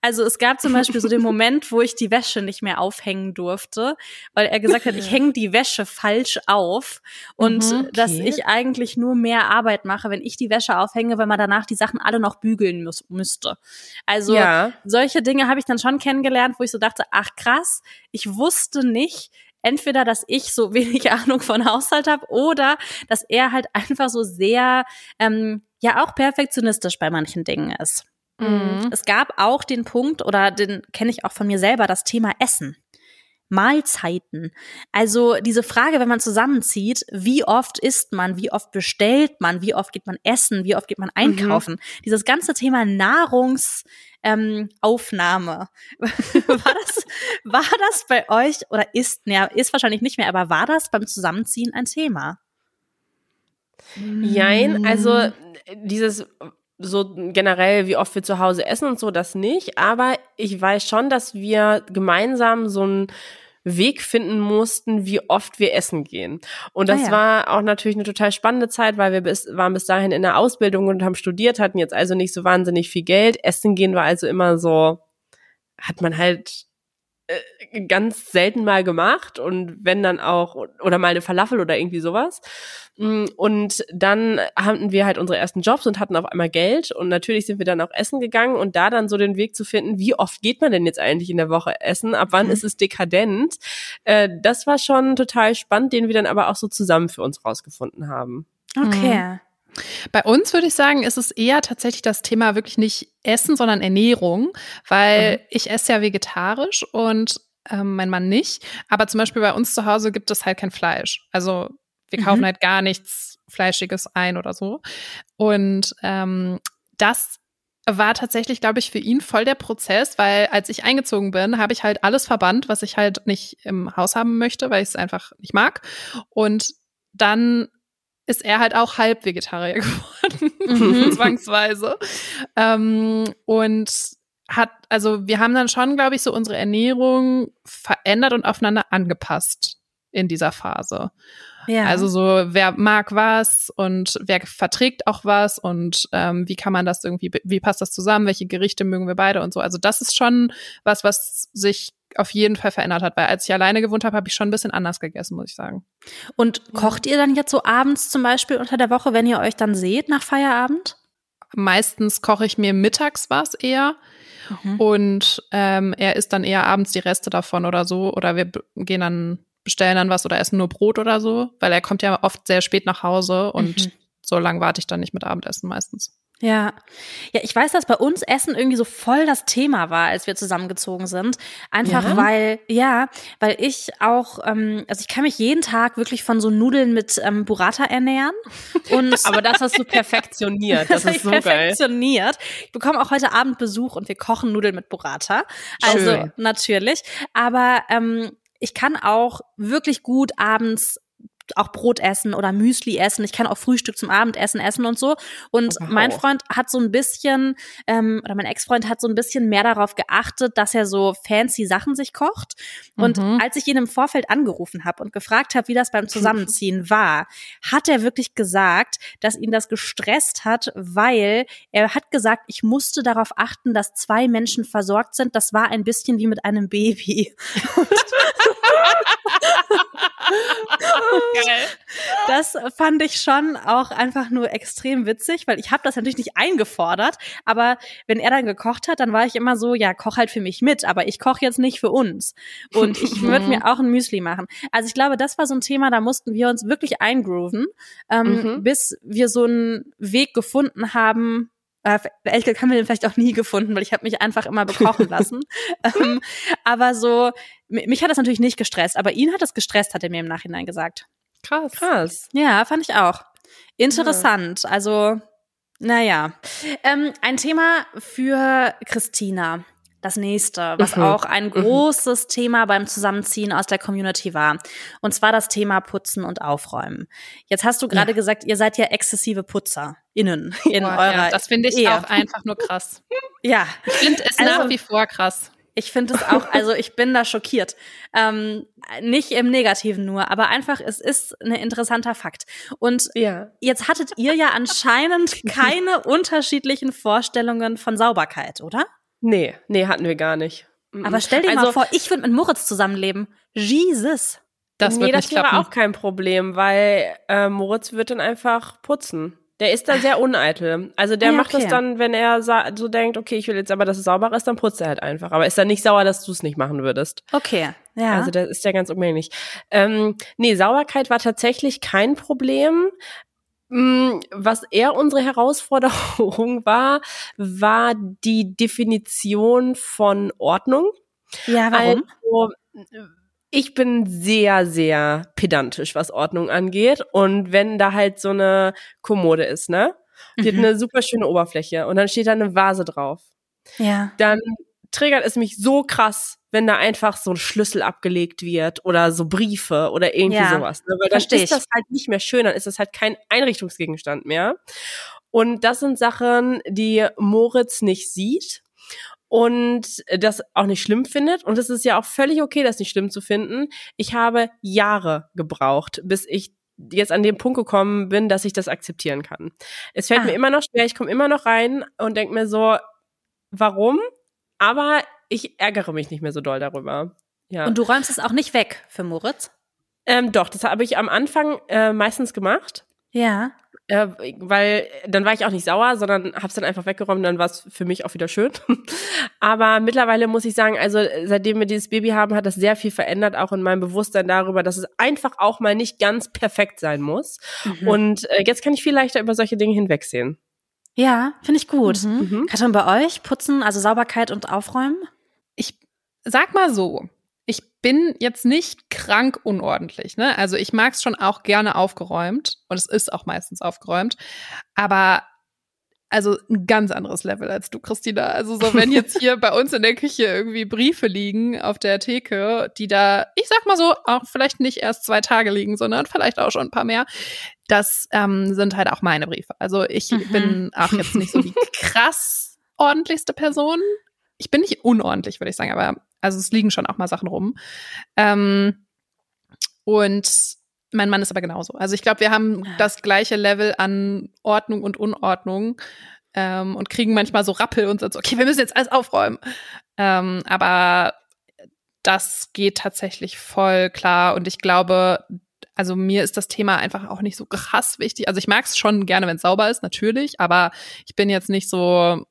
Also es gab zum Beispiel so den [laughs] Moment, wo ich die Wäsche nicht mehr aufhängen durfte, weil er gesagt hat, ich hänge die Wäsche falsch auf und mhm, okay. dass ich eigentlich nur mehr Arbeit mache, wenn ich die Wäsche aufhänge, weil man danach die Sachen alle noch bügeln muss, müsste. Also ja. solche Dinge habe ich dann schon kennengelernt, wo ich so dachte, ach krass, ich wusste nicht, entweder, dass ich so [laughs] wenig Ahnung von Haushalt habe oder dass er halt einfach so sehr ähm, ja auch perfektionistisch bei manchen Dingen ist. Mhm. Es gab auch den Punkt, oder den kenne ich auch von mir selber, das Thema Essen. Mahlzeiten. Also diese Frage, wenn man zusammenzieht, wie oft isst man, wie oft bestellt man, wie oft geht man essen, wie oft geht man einkaufen. Mhm. Dieses ganze Thema Nahrungsaufnahme. Ähm, [laughs] war, das, war das bei euch oder ist, naja, ist wahrscheinlich nicht mehr, aber war das beim Zusammenziehen ein Thema? Jein, also dieses so generell, wie oft wir zu Hause essen und so, das nicht. Aber ich weiß schon, dass wir gemeinsam so einen Weg finden mussten, wie oft wir essen gehen. Und das ah ja. war auch natürlich eine total spannende Zeit, weil wir bis, waren bis dahin in der Ausbildung und haben studiert, hatten jetzt also nicht so wahnsinnig viel Geld. Essen gehen war also immer so, hat man halt äh, ganz selten mal gemacht und wenn dann auch oder mal eine Falafel oder irgendwie sowas. Mm, und dann hatten wir halt unsere ersten Jobs und hatten auf einmal Geld und natürlich sind wir dann auch essen gegangen und da dann so den Weg zu finden, wie oft geht man denn jetzt eigentlich in der Woche essen, ab wann mhm. ist es dekadent, äh, das war schon total spannend, den wir dann aber auch so zusammen für uns rausgefunden haben. Okay. Mhm. Bei uns würde ich sagen, ist es eher tatsächlich das Thema wirklich nicht Essen, sondern Ernährung, weil mhm. ich esse ja vegetarisch und ähm, mein Mann nicht. Aber zum Beispiel bei uns zu Hause gibt es halt kein Fleisch. Also wir kaufen mhm. halt gar nichts Fleischiges ein oder so. Und ähm, das war tatsächlich, glaube ich, für ihn voll der Prozess, weil als ich eingezogen bin, habe ich halt alles verbannt, was ich halt nicht im Haus haben möchte, weil ich es einfach nicht mag. Und dann ist er halt auch halb Vegetarier [laughs] geworden, mhm. [laughs] zwangsweise. Ähm, und hat, also wir haben dann schon, glaube ich, so unsere Ernährung verändert und aufeinander angepasst in dieser Phase. Ja. Also so, wer mag was und wer verträgt auch was und ähm, wie kann man das irgendwie, wie passt das zusammen, welche Gerichte mögen wir beide und so. Also das ist schon was, was sich auf jeden Fall verändert hat, weil als ich alleine gewohnt habe, habe ich schon ein bisschen anders gegessen, muss ich sagen. Und kocht ihr dann jetzt so abends zum Beispiel unter der Woche, wenn ihr euch dann seht nach Feierabend? Meistens koche ich mir mittags was eher. Mhm. Und ähm, er isst dann eher abends die Reste davon oder so. Oder wir gehen dann, bestellen dann was oder essen nur Brot oder so, weil er kommt ja oft sehr spät nach Hause und mhm. so lange warte ich dann nicht mit Abendessen meistens. Ja. Ja, ich weiß, dass bei uns Essen irgendwie so voll das Thema war, als wir zusammengezogen sind. Einfach ja? weil, ja, weil ich auch, ähm, also ich kann mich jeden Tag wirklich von so Nudeln mit ähm, Burrata ernähren. Und [laughs] Aber das hast du perfektioniert. Das, das [laughs] ist so perfektioniert. geil. Ich bekomme auch heute Abend Besuch und wir kochen Nudeln mit Burrata. Also Schön. natürlich. Aber ähm, ich kann auch wirklich gut abends auch Brot essen oder Müsli essen. Ich kann auch Frühstück zum Abendessen essen und so. Und wow. mein Freund hat so ein bisschen, ähm, oder mein Ex-Freund hat so ein bisschen mehr darauf geachtet, dass er so fancy Sachen sich kocht. Und mhm. als ich ihn im Vorfeld angerufen habe und gefragt habe, wie das beim Zusammenziehen war, hat er wirklich gesagt, dass ihn das gestresst hat, weil er hat gesagt, ich musste darauf achten, dass zwei Menschen versorgt sind. Das war ein bisschen wie mit einem Baby. [laughs] [laughs] Das fand ich schon auch einfach nur extrem witzig, weil ich habe das natürlich nicht eingefordert, aber wenn er dann gekocht hat, dann war ich immer so, ja, koch halt für mich mit, aber ich koche jetzt nicht für uns. Und ich [laughs] würde mir auch ein Müsli machen. Also ich glaube, das war so ein Thema, da mussten wir uns wirklich eingrooven, ähm, mhm. bis wir so einen Weg gefunden haben, äh, ehrlich gesagt haben wir den vielleicht auch nie gefunden, weil ich habe mich einfach immer bekochen [laughs] lassen. ähm, aber so, mich hat das natürlich nicht gestresst, aber ihn hat es gestresst, hat er mir im Nachhinein gesagt. Krass. Krass. Ja, fand ich auch. Interessant. Ja. Also, naja. Ähm, ein Thema für Christina. Das nächste, was Mhm. auch ein großes Thema beim Zusammenziehen aus der Community war. Und zwar das Thema Putzen und Aufräumen. Jetzt hast du gerade gesagt, ihr seid ja exzessive PutzerInnen [laughs] in Boah, eurer ja, das finde ich Ehe. auch einfach nur krass. [laughs] Ja, Ich finde es Also- nach wie vor krass. ich finde es auch, also ich bin da schockiert. Ähm, nicht im Negativen nur, aber einfach, es ist ein interessanter Fakt. Und Ja. jetzt hattet ihr ja anscheinend [laughs] keine unterschiedlichen Vorstellungen von Sauberkeit, oder? Nee, nee, hatten wir gar nicht. Mhm. Aber stell dir mal Also- vor, ich würde mit Moritz zusammenleben. Jesus. Das nee, wird das nicht wäre klappen. auch kein Problem, weil äh, Moritz wird dann einfach putzen. Der ist da sehr uneitel. Also der Ja, macht okay. das dann, wenn er so denkt, okay, ich will jetzt aber, dass es sauber ist, dann putzt er halt einfach. Aber ist dann nicht sauer, dass du es nicht machen würdest. Okay, ja. Also das ist ja ganz umgänglich. Ähm, nee, Sauberkeit war tatsächlich kein Problem. Mm, Was eher unsere Herausforderung [laughs] war, war die Definition von Ordnung. ja, warum? Also, ich bin sehr, sehr pedantisch, was Ordnung angeht. Und wenn da halt so eine Kommode ist, ne? Die Mhm. hat eine super schöne Oberfläche und dann steht da eine Vase drauf. ja. Dann triggert es mich so krass, wenn da einfach so ein Schlüssel abgelegt wird oder so Briefe oder irgendwie Ja, sowas. Ne? Weil dann ist ich. das halt nicht mehr schön, dann ist das halt kein Einrichtungsgegenstand mehr. Und das sind Sachen, die Moritz nicht sieht und das auch nicht schlimm findet. Und es ist ja auch völlig okay, das nicht schlimm zu finden. Ich habe Jahre gebraucht, bis ich jetzt an den Punkt gekommen bin, dass ich das akzeptieren kann. Es fällt Ah. mir immer noch schwer, ich komme immer noch rein und denke mir so, warum? Aber ich ärgere mich nicht mehr so doll darüber. Ja. Und du räumst es auch nicht weg für Moritz? ähm, doch, das habe ich am Anfang äh, meistens gemacht. Ja. Äh, weil dann war ich auch nicht sauer, sondern habe es dann einfach weggeräumt, dann war es für mich auch wieder schön. [laughs] Aber mittlerweile muss ich sagen, also seitdem wir dieses Baby haben, hat das sehr viel verändert, auch in meinem Bewusstsein darüber, dass es einfach auch mal nicht ganz perfekt sein muss. Mhm. Und äh, jetzt kann ich viel leichter über solche Dinge hinwegsehen. Ja, finde ich gut. Mhm. Katrin, bei euch putzen, also Sauberkeit und Aufräumen? ich sag mal so, ich bin jetzt nicht krank unordentlich, ne? Also ich mag es schon auch gerne aufgeräumt und es ist auch meistens aufgeräumt, aber also ein ganz anderes Level als du, Christina. Also so, wenn jetzt [laughs] hier bei uns in der Küche irgendwie Briefe liegen auf der Theke, die da, ich sag mal so, auch vielleicht nicht erst zwei Tage liegen, sondern vielleicht auch schon ein paar mehr, das ähm, sind halt auch meine Briefe. Also ich Mhm. bin auch jetzt nicht so die [laughs] krass ordentlichste Person. Ich bin nicht unordentlich, würde ich sagen, aber also es liegen schon auch mal Sachen rum. Ähm, und mein Mann ist aber genauso. Also ich glaube, wir haben das gleiche Level an Ordnung und Unordnung ähm, und kriegen manchmal so Rappel und so, okay, wir müssen jetzt alles aufräumen. Ähm, aber das geht tatsächlich voll klar und ich glaube, also mir ist das Thema einfach auch nicht so krass wichtig. Also ich mag es schon gerne, wenn es sauber ist, natürlich, aber ich bin jetzt nicht so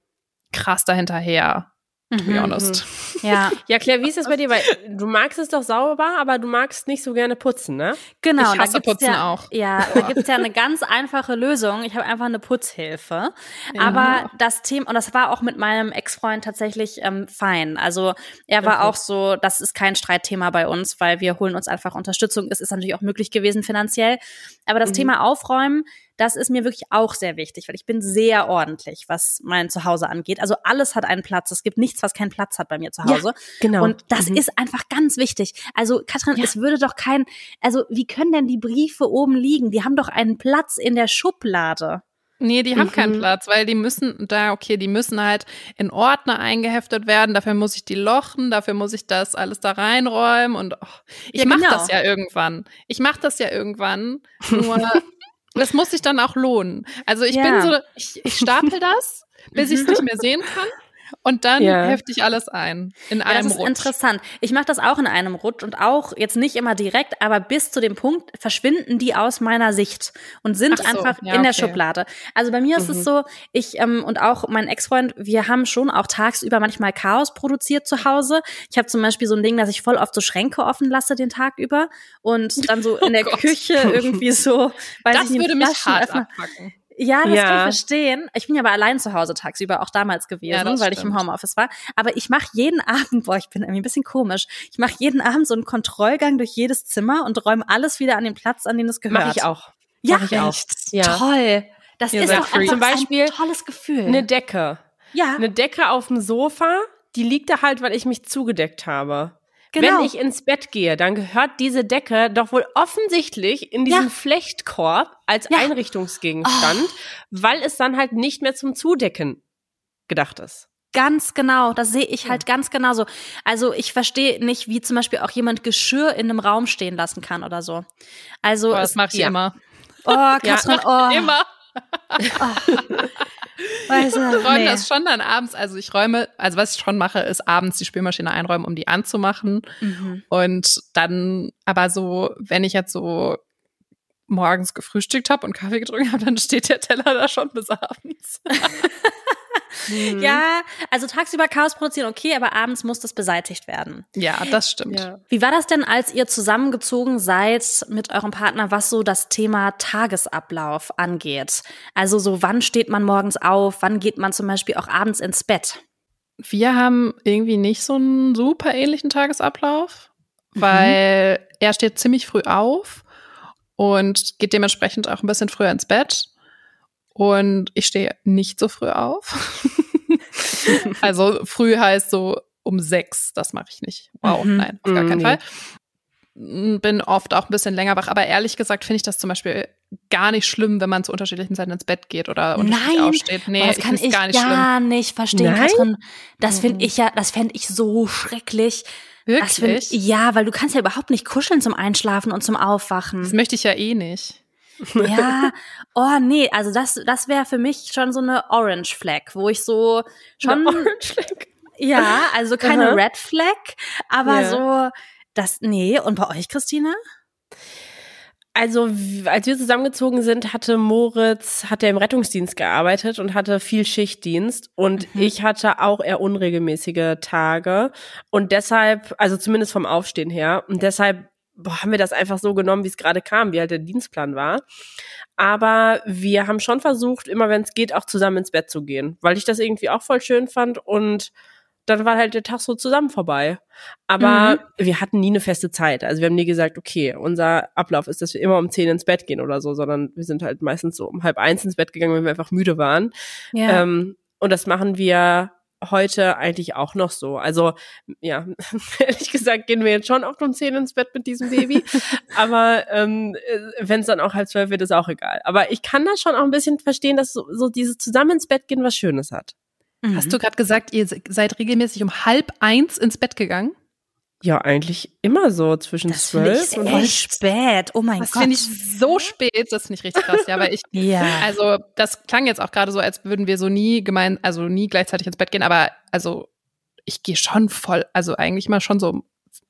krass dahinterher, to be Mhm. honest. [laughs] Ja, Ja, Claire, wie ist das bei dir? Weil du magst es doch sauber, aber du magst nicht so gerne putzen, ne? genau. Ich da hasse gibt's Putzen ja, auch. Ja, [laughs] da gibt's ja eine ganz einfache Lösung. Ich habe einfach eine Putzhilfe. Aber das Thema, und das war auch mit meinem Ex-Freund tatsächlich ähm, fein. Also er war Okay. auch so, das ist kein Streitthema bei uns, weil wir holen uns einfach Unterstützung. Es ist natürlich auch möglich gewesen finanziell. Aber das Mhm. Thema Aufräumen, das ist mir wirklich auch sehr wichtig, weil ich bin sehr ordentlich, was mein Zuhause angeht. Also alles hat einen Platz. Es gibt nichts, was keinen Platz hat bei mir zu Hause. genau. Und das Mhm. ist einfach ganz wichtig. Also Katrin, es würde doch kein, also wie können denn die Briefe oben liegen? Die haben doch einen Platz in der Schublade. Nee, die haben Mhm. keinen Platz, weil die müssen da, okay, die müssen halt in Ordner eingeheftet werden. Dafür muss ich die lochen, dafür muss ich das alles da reinräumen und oh, ich Ja, mach genau. das ja irgendwann. Ich mach das ja irgendwann. Nur [laughs] das muss sich dann auch lohnen. Also ich Ja. bin so, ich, ich stapel das, bis ich es nicht mehr sehen kann. Und dann Ja. hefte ich alles ein. In Ja, das einem ist Rutsch. interessant. Ich mache das auch in einem Rutsch und auch jetzt nicht immer direkt, aber bis zu dem Punkt verschwinden die aus meiner Sicht und sind so, einfach ja, in der okay. Schublade. Also bei mir ist Mhm. es so, ich ähm, und auch mein Ex-Freund, wir haben schon auch tagsüber manchmal Chaos produziert zu Hause. Ich habe zum Beispiel so ein Ding, dass ich voll oft so Schränke offen lasse den Tag über und dann so [laughs] in der Oh. Küche irgendwie so, [laughs] weiß Das ich nicht, würde mich hart abpacken. Ja, das Ja. kann ich verstehen. Ich bin ja aber allein zu Hause tagsüber, auch damals gewesen, Ja, weil ich im stimmt. Homeoffice war. Aber ich mache jeden [laughs] Abend, boah, ich bin irgendwie ein bisschen komisch. Ich mache jeden Abend so einen Kontrollgang durch jedes Zimmer und räume alles wieder an den Platz, an den es gehört. Mach ich auch. Ja, Mach ich auch. Ja. toll. Das Ihr ist doch Freaks. einfach Zum Beispiel ein tolles Gefühl. Eine Decke. ja. Eine Decke auf dem Sofa, die liegt da halt, weil ich mich zugedeckt habe. Genau. Wenn ich ins Bett gehe, dann gehört diese Decke doch wohl offensichtlich in diesen Ja. Flechtkorb als Ja. Einrichtungsgegenstand, weil es dann halt nicht mehr zum Zudecken gedacht ist. Ganz genau, das sehe ich halt ganz genauso. Also ich verstehe nicht, wie zum Beispiel auch jemand Geschirr in einem Raum stehen lassen kann oder so. Also es, das mache ich ja. immer. oh, [laughs] Katrin, oh, Immer. [laughs] weißt du, Ich räume nee. das schon dann abends. Also ich räume, also was ich schon mache, ist abends die Spülmaschine einräumen, um die anzumachen. Mhm. Und dann, aber so, wenn ich jetzt so morgens gefrühstückt habe und Kaffee getrunken habe, dann steht der Teller da schon bis abends. [laughs] Mhm. Ja, also tagsüber Chaos produzieren, okay, aber abends muss das beseitigt werden. Ja, das stimmt. Ja. Wie war das denn, als ihr zusammengezogen seid mit eurem Partner, was so das Thema Tagesablauf angeht? Also so, wann steht man morgens auf? Wann geht man zum Beispiel auch abends ins Bett? Wir haben irgendwie nicht so einen super ähnlichen Tagesablauf, weil er steht ziemlich früh auf und geht dementsprechend auch ein bisschen früher ins Bett. Und ich stehe nicht so früh auf. [laughs] also früh heißt so um sechs, das mache ich nicht. Wow, Mhm. nein, auf gar Mhm, keinen nee. Fall. Bin oft auch ein bisschen länger wach, aber ehrlich gesagt finde ich das zum Beispiel gar nicht schlimm, wenn man zu unterschiedlichen Zeiten ins Bett geht oder unterschiedlich Nein, aufsteht. Nee, das kann ich gar nicht schlimm. gar nicht verstehen, Nein? Katrin. Das finde ich ja, das fände ich so schrecklich. Das find, Wirklich? ja, weil du kannst ja überhaupt nicht kuscheln zum Einschlafen und zum Das Aufwachen. möchte ich ja eh nicht. [laughs] Ja, oh nee, also das, das wäre für mich schon so eine Orange Flag, wo ich so schon, Eine Orange Flag. ja, [laughs] also keine Aha. Red Flag, aber Ja. so, das, nee. Und bei euch, Christina? Also, als wir zusammengezogen sind, hatte Moritz, hat er im Rettungsdienst gearbeitet und hatte viel Schichtdienst. Und Mhm. ich hatte auch eher unregelmäßige Tage. Und deshalb, also zumindest vom Aufstehen her, und deshalb boah, haben wir das einfach so genommen, wie es gerade kam, wie halt der Dienstplan war. Aber wir haben schon versucht, immer wenn es geht, auch zusammen ins Bett zu gehen, weil ich das irgendwie auch voll schön fand und dann war halt der Tag so zusammen vorbei. Aber wir hatten nie eine feste Zeit. Also wir haben nie gesagt, okay, unser Ablauf ist, dass wir immer um zehn ins Bett gehen oder so, sondern wir sind halt meistens so um halb eins ins Bett gegangen, wenn wir einfach müde waren. Ja. Ähm, und das machen wir heute eigentlich auch noch so. Also ja, [laughs] ehrlich gesagt gehen wir jetzt schon auch um zehn ins Bett mit diesem Baby. [laughs] Aber ähm, wenn es dann auch halb zwölf wird, ist auch egal. Aber ich kann das schon auch ein bisschen verstehen, dass so, so dieses zusammen ins Bett gehen was Schönes hat. Mhm. Hast du gerade gesagt, ihr se- seid regelmäßig um halb eins ins Bett gegangen? Ja, eigentlich immer so zwischen das finde ich zwölf und voll spät. Oh mein Das Gott. finde ich so spät, das finde ich richtig krass. Ja, weil ich, [laughs] ja. also das klang jetzt auch gerade so, als würden wir so nie gemein, also nie gleichzeitig ins Bett gehen, aber also ich gehe schon voll, also eigentlich mal schon so um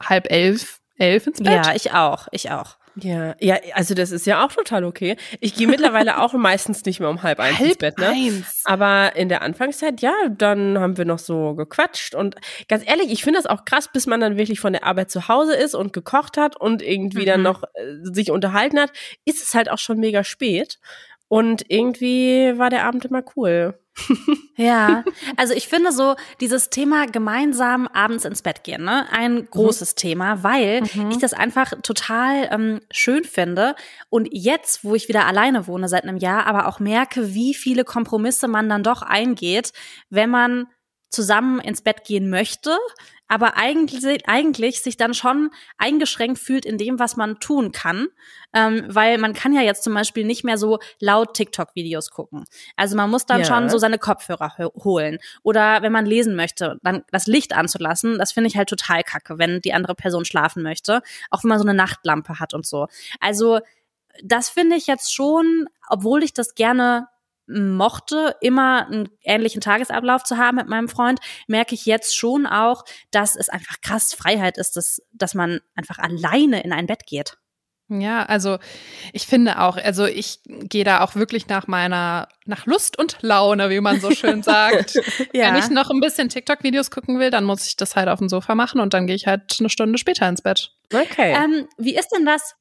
halb elf, elf ins Bett. ja, ich auch, ich auch. Ja, ja, also das ist ja auch total okay. Ich gehe mittlerweile [laughs] auch meistens nicht mehr um halb eins ins halb Bett, ne? eins. Aber in der Anfangszeit, ja, dann haben wir noch so gequatscht und ganz ehrlich, ich finde das auch krass, bis man dann wirklich von der Arbeit zu Hause ist und gekocht hat und irgendwie dann Mhm. noch äh, sich unterhalten hat, ist es halt auch schon mega spät. Und irgendwie war der Abend immer cool. [laughs] Ja, also ich finde so dieses Thema gemeinsam abends ins Bett gehen, ne, ein großes Thema, weil ich das einfach total ähm, schön finde. Und jetzt, wo ich wieder alleine wohne seit einem Jahr, aber auch merke, wie viele Kompromisse man dann doch eingeht, wenn man zusammen ins Bett gehen möchte, aber eigentlich, eigentlich sich dann schon eingeschränkt fühlt in dem, was man tun kann, ähm, weil man kann ja jetzt zum Beispiel nicht mehr so laut TikTok-Videos gucken. Also man muss dann Ja. schon so seine Kopfhörer ho- holen oder wenn man lesen möchte, dann das Licht anzulassen, das finde ich halt total kacke, wenn die andere Person schlafen möchte, auch wenn man so eine Nachtlampe hat und so. Also das finde ich jetzt schon, obwohl ich das gerne mochte, immer einen ähnlichen Tagesablauf zu haben mit meinem Freund, merke ich jetzt schon auch, dass es einfach krass Freiheit ist, dass, dass man einfach alleine in ein Bett geht. Ja, also ich finde auch, also ich gehe da auch wirklich nach meiner, nach Lust und Laune, wie man so schön [laughs] sagt. Wenn ich noch ein bisschen TikTok-Videos gucken will, dann muss ich das halt auf dem Sofa machen und dann gehe ich halt eine Stunde später ins Bett. Okay. Ähm, wie ist denn das?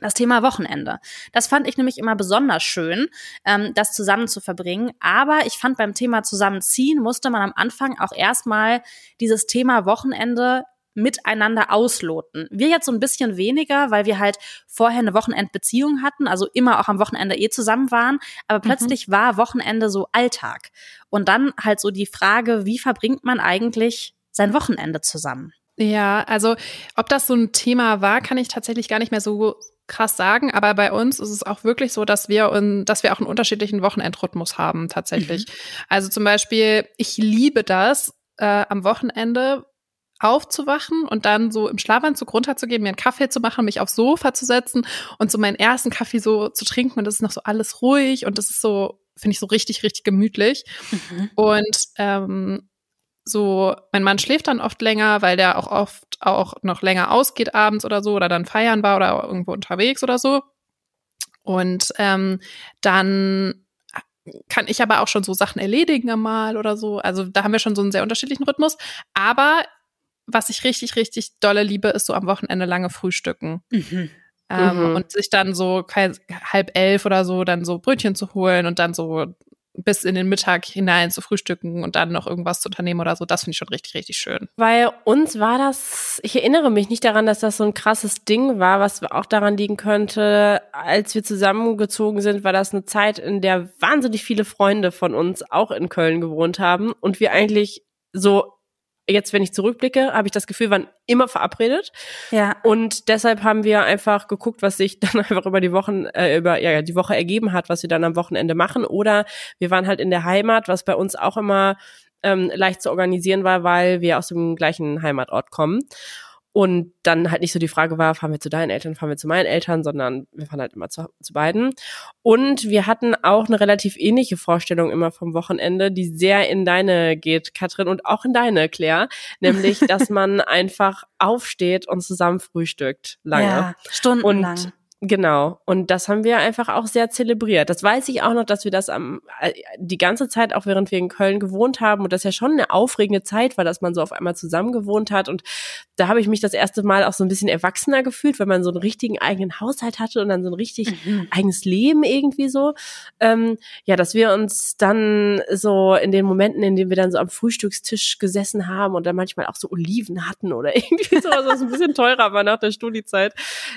Das Thema Wochenende. Das fand ich nämlich immer besonders schön, ähm, das zusammen zu verbringen. Aber ich fand beim Thema Zusammenziehen musste man am Anfang auch erstmal dieses Thema Wochenende miteinander ausloten. Wir jetzt so ein bisschen weniger, weil wir halt vorher eine Wochenendbeziehung hatten, also immer auch am Wochenende eh zusammen waren, aber mhm. plötzlich mhm. war Wochenende so Alltag. Und dann halt so die Frage, wie verbringt man eigentlich sein Wochenende zusammen? Ja, also ob das so ein Thema war, kann ich tatsächlich gar nicht mehr so krass sagen, aber bei uns ist es auch wirklich so, dass wir, un, dass wir auch einen unterschiedlichen Wochenendrhythmus haben tatsächlich. Mhm. Also zum Beispiel, ich liebe das, äh, am Wochenende aufzuwachen und dann so im Schlafanzug runterzugehen, mir einen Kaffee zu machen, mich aufs Sofa zu setzen und so meinen ersten Kaffee so zu trinken und das ist noch so alles ruhig und das ist so, finde ich so richtig, richtig gemütlich. Mhm. Und ähm, so, mein Mann schläft dann oft länger, weil der auch oft auch noch länger ausgeht abends oder so oder dann feiern war oder irgendwo unterwegs oder so. Und ähm, dann kann ich aber auch schon so Sachen erledigen einmal oder so. Also da haben wir schon so einen sehr unterschiedlichen Rhythmus. Aber was ich richtig, richtig dolle liebe, ist so am Wochenende lange Frühstücken. Mhm. Ähm, mhm. Und sich dann so halb elf oder so dann so Brötchen zu holen und dann so bis in den Mittag hinein zu frühstücken und dann noch irgendwas zu unternehmen oder so, das finde ich schon richtig, richtig schön. Weil uns war das, ich erinnere mich nicht daran, dass das so ein krasses Ding war, was auch daran liegen könnte, als wir zusammengezogen sind, war das eine Zeit, in der wahnsinnig viele Freunde von uns auch in Köln gewohnt haben und wir eigentlich so jetzt, wenn ich zurückblicke, habe ich das Gefühl, waren immer verabredet. Ja. Und deshalb haben wir einfach geguckt, was sich [laughs] dann einfach über die Wochen, äh, über ja, die Woche ergeben hat, was wir dann am Wochenende machen. Oder wir waren halt in der Heimat, was bei uns auch immer ähm, leicht zu organisieren war, weil wir aus dem gleichen Heimatort kommen. Und dann halt nicht so die Frage war, fahren wir zu deinen Eltern, fahren wir zu meinen Eltern, sondern wir fahren halt immer zu, zu beiden. Und wir hatten auch eine relativ ähnliche Vorstellung immer vom Wochenende, die sehr in deine geht, Katrin, und auch in deine, Claire. Nämlich, [laughs] dass man einfach aufsteht und zusammen frühstückt. Lange. Ja, stundenlang. Und Genau. Und das haben wir einfach auch sehr zelebriert. Das weiß ich auch noch, dass wir das am, äh, die ganze Zeit, auch während wir in Köln gewohnt haben und das ja schon eine aufregende Zeit war, dass man so auf einmal zusammen gewohnt hat. Und da habe ich mich das erste Mal auch so ein bisschen erwachsener gefühlt, weil man so einen richtigen eigenen Haushalt hatte und dann so ein richtig mhm. eigenes Leben irgendwie so. Ähm, ja, dass wir uns dann so in den Momenten, in denen wir dann so am Frühstückstisch gesessen haben und dann manchmal auch so Oliven hatten oder [laughs] irgendwie sowas, was ein bisschen teurer war nach der Studiezeit,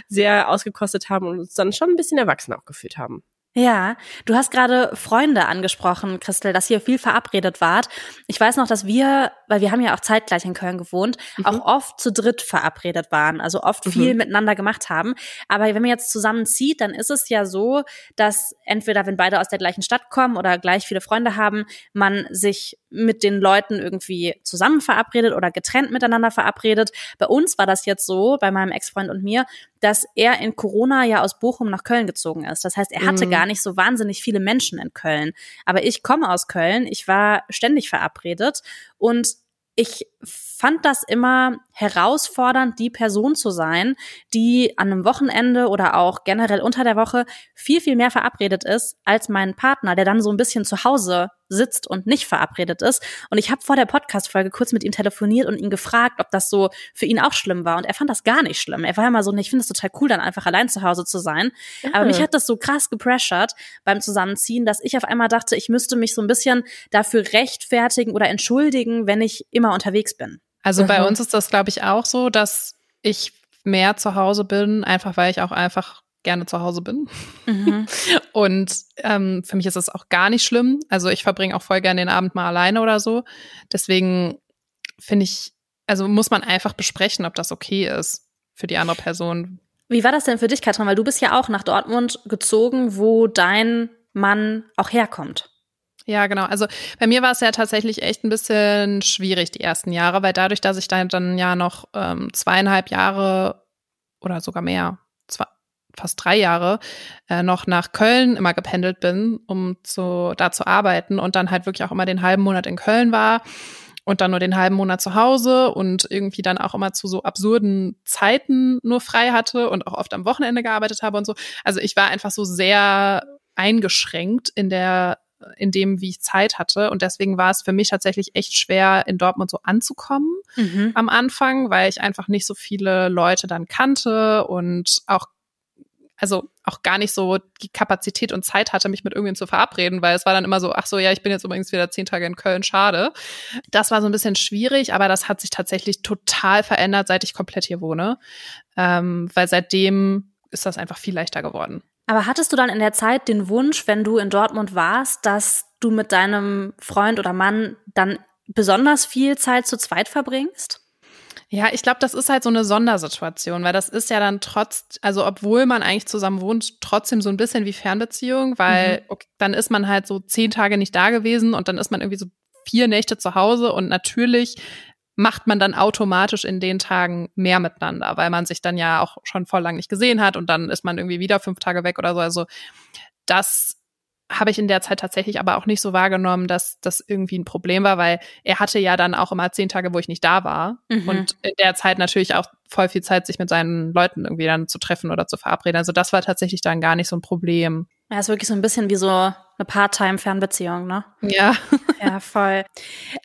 sehr ausgekostet haben haben und uns dann schon ein bisschen erwachsen auch gefühlt haben. Ja, du hast gerade Freunde angesprochen, Christel, dass ihr viel verabredet wart. Ich weiß noch, dass wir, weil wir haben ja auch zeitgleich in Köln gewohnt, mhm. auch oft zu dritt verabredet waren, also oft viel mhm. miteinander gemacht haben. Aber wenn man jetzt zusammenzieht, dann ist es ja so, dass entweder, wenn beide aus der gleichen Stadt kommen oder gleich viele Freunde haben, man sich mit den Leuten irgendwie zusammen verabredet oder getrennt miteinander verabredet. Bei uns war das jetzt so, bei meinem Ex-Freund und mir, dass er in Corona ja aus Bochum nach Köln gezogen ist. Das heißt, er hatte mhm. gar nicht so wahnsinnig viele Menschen in Köln. Aber ich komme aus Köln, ich war ständig verabredet und ich fand das immer herausfordernd, die Person zu sein, die an einem Wochenende oder auch generell unter der Woche viel, viel mehr verabredet ist als mein Partner, der dann so ein bisschen zu Hause sitzt und nicht verabredet ist. Und ich habe vor der Podcast-Folge kurz mit ihm telefoniert und ihn gefragt, ob das so für ihn auch schlimm war. Und er fand das gar nicht schlimm. Er war immer so, ich finde es total cool, dann einfach allein zu Hause zu sein. Mhm. Aber mich hat das so krass gepressured beim Zusammenziehen, dass ich auf einmal dachte, ich müsste mich so ein bisschen dafür rechtfertigen oder entschuldigen, wenn ich immer unterwegs bin. Also mhm. bei uns ist das, glaube ich, auch so, dass ich mehr zu Hause bin, einfach weil ich auch einfach gerne zu Hause bin. Mhm. [laughs] Und ähm, für mich ist das auch gar nicht schlimm. Also ich verbringe auch voll gerne den Abend mal alleine oder so. Deswegen finde ich, also muss man einfach besprechen, ob das okay ist für die andere Person. Wie war das denn für dich, Katrin? Weil du bist ja auch nach Dortmund gezogen, wo dein Mann auch herkommt. Ja, genau. Also bei mir war es ja tatsächlich echt ein bisschen schwierig die ersten Jahre, weil dadurch, dass ich dann, dann ja noch ähm, zweieinhalb Jahre oder sogar mehr, zwei, fast drei Jahre äh, noch nach Köln immer gependelt bin, um zu, da zu arbeiten und dann halt wirklich auch immer den halben Monat in Köln war und dann nur den halben Monat zu Hause und irgendwie dann auch immer zu so absurden Zeiten nur frei hatte und auch oft am Wochenende gearbeitet habe und so. Also ich war einfach so sehr eingeschränkt in der in dem, wie ich Zeit hatte. Und deswegen war es für mich tatsächlich echt schwer, in Dortmund so anzukommen mhm. am Anfang, weil ich einfach nicht so viele Leute dann kannte und auch also auch gar nicht so die Kapazität und Zeit hatte, mich mit irgendwen zu verabreden, weil es war dann immer so, ach so, ja, ich bin jetzt übrigens wieder zehn Tage in Köln, schade. Das war so ein bisschen schwierig, aber das hat sich tatsächlich total verändert, seit ich komplett hier wohne, ähm, weil seitdem ist das einfach viel leichter geworden. Aber hattest du dann in der Zeit den Wunsch, wenn du in Dortmund warst, dass du mit deinem Freund oder Mann dann besonders viel Zeit zu zweit verbringst? Ja, ich glaube, das ist halt so eine Sondersituation, weil das ist ja dann trotz, also obwohl man eigentlich zusammen wohnt, trotzdem so ein bisschen wie Fernbeziehung, weil mhm. okay, dann ist man halt so zehn Tage nicht da gewesen und dann ist man irgendwie so vier Nächte zu Hause und natürlich macht man dann automatisch in den Tagen mehr miteinander, weil man sich dann ja auch schon voll lang nicht gesehen hat und dann ist man irgendwie wieder fünf Tage weg oder so. Also das habe ich in der Zeit tatsächlich aber auch nicht so wahrgenommen, dass das irgendwie ein Problem war, weil er hatte ja dann auch immer zehn Tage, wo ich nicht da war. Mhm. Und in der Zeit natürlich auch voll viel Zeit, sich mit seinen Leuten irgendwie dann zu treffen oder zu verabreden. Also das war tatsächlich dann gar nicht so ein Problem. Ja, ist wirklich so ein bisschen wie so eine Part-Time-Fernbeziehung, ne? Ja. [laughs] ja, voll.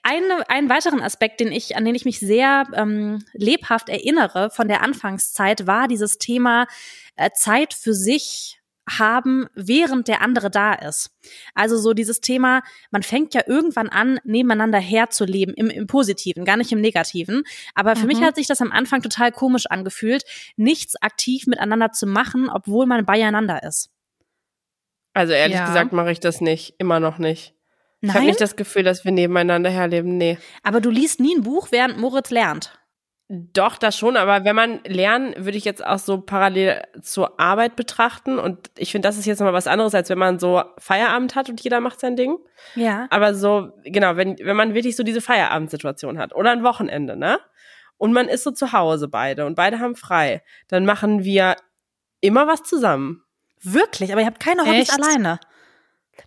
Eine, einen weiteren Aspekt, den ich, an den ich mich sehr ähm, lebhaft erinnere von der Anfangszeit, war dieses Thema äh, Zeit für sich haben, während der andere da ist. Also so dieses Thema, man fängt ja irgendwann an, nebeneinander herzuleben, im, im Positiven, gar nicht im Negativen. Aber für mhm. mich hat sich das am Anfang total komisch angefühlt, nichts aktiv miteinander zu machen, obwohl man beieinander ist. Also ehrlich ja. gesagt mache ich das nicht, immer noch nicht. Nein? Ich habe nicht das Gefühl, dass wir nebeneinander herleben, nee. Aber du liest nie ein Buch, während Moritz lernt. Doch, das schon, aber wenn man lernen, würde ich jetzt auch so parallel zur Arbeit betrachten. Und ich finde, das ist jetzt nochmal was anderes, als wenn man so Feierabend hat und jeder macht sein Ding. Ja. Aber so, genau, wenn, wenn man wirklich so diese Feierabendsituation hat oder ein Wochenende, ne? Und man ist so zu Hause beide und beide haben frei, dann machen wir immer was zusammen. Wirklich? Aber ihr habt keine Hobbys Echt? alleine.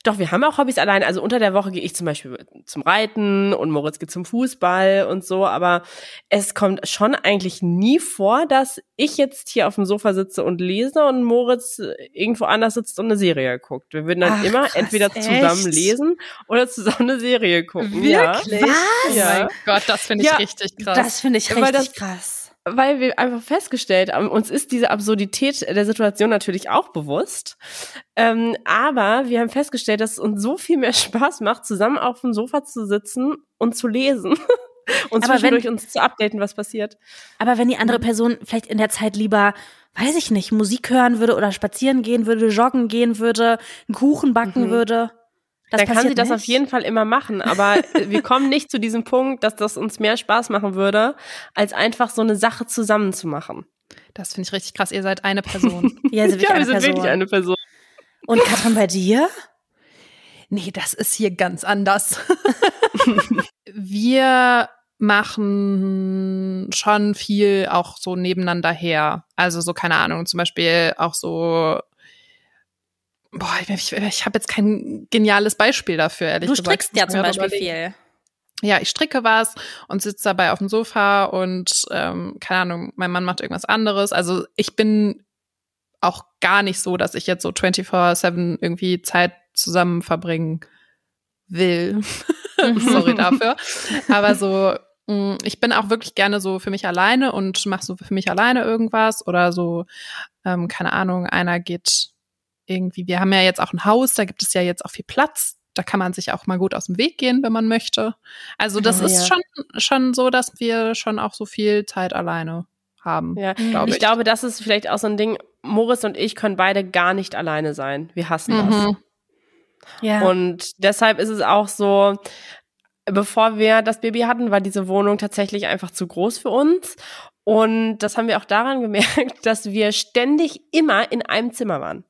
Doch, wir haben auch Hobbys allein. Also unter der Woche gehe ich zum Beispiel zum Reiten und Moritz geht zum Fußball und so. Aber es kommt schon eigentlich nie vor, dass ich jetzt hier auf dem Sofa sitze und lese und Moritz irgendwo anders sitzt und eine Serie guckt. Wir würden dann Ach, immer krass, entweder echt? zusammen lesen oder zusammen eine Serie gucken. Wirklich? Ja. Was? Ja. Oh mein Gott, das finde ich ja, richtig krass. Das finde ich richtig das, krass weil wir einfach festgestellt haben, uns ist diese Absurdität der Situation natürlich auch bewusst. Ähm, aber wir haben festgestellt, dass es uns so viel mehr [laughs] Spaß macht, zusammen auf dem Sofa zu sitzen und zu lesen. [laughs] und aber zwischendurch wenn, uns zu updaten, was passiert. Aber wenn die andere Person vielleicht in der Zeit lieber, weiß ich nicht, Musik hören würde oder spazieren gehen würde, joggen gehen würde, einen Kuchen backen mhm. würde. Das dann kann sie das nicht. auf jeden Fall immer machen, aber [laughs] wir kommen nicht zu diesem Punkt, dass das uns mehr Spaß machen würde, als einfach so eine Sache zusammen zu machen. Das finde ich richtig krass. Ihr seid eine Person. [laughs] ja, [laughs] sind ja wir sind Person. wirklich eine Person. Und Katrin, bei dir? Nee, das ist hier ganz anders. wir machen schon viel auch so nebeneinander her. Also so, keine Ahnung, zum Beispiel auch so boah, ich, ich, habe jetzt kein geniales Beispiel dafür, ehrlich du gesagt. Du strickst ja zum Beispiel viel. Ja, ich stricke was und sitze dabei auf dem Sofa und ähm, keine Ahnung, mein Mann macht irgendwas anderes. Also ich bin auch gar nicht so, dass ich jetzt so 24-7 irgendwie Zeit zusammen verbringen will. [laughs] Sorry [laughs] dafür. Aber so, mh, mm, ich bin auch wirklich gerne so für mich alleine und mache so für mich alleine irgendwas oder so, ähm, keine Ahnung, einer geht irgendwie, wir haben ja jetzt auch ein Haus, da gibt es ja jetzt auch viel Platz. Da kann man sich auch mal gut aus dem Weg gehen, wenn man möchte. Also das oh, ist ja. schon, schon so, dass wir schon auch so viel Zeit alleine haben. Ja, glaub ich. ich. glaube, das ist vielleicht auch so ein Ding. Moritz und ich können beide gar nicht alleine sein. Wir hassen mhm. das. Ja. Und deshalb ist es auch so, bevor wir das Baby hatten, war diese Wohnung tatsächlich einfach zu groß für uns. Und das haben wir auch daran [laughs] gemerkt, dass wir ständig immer in einem Zimmer waren.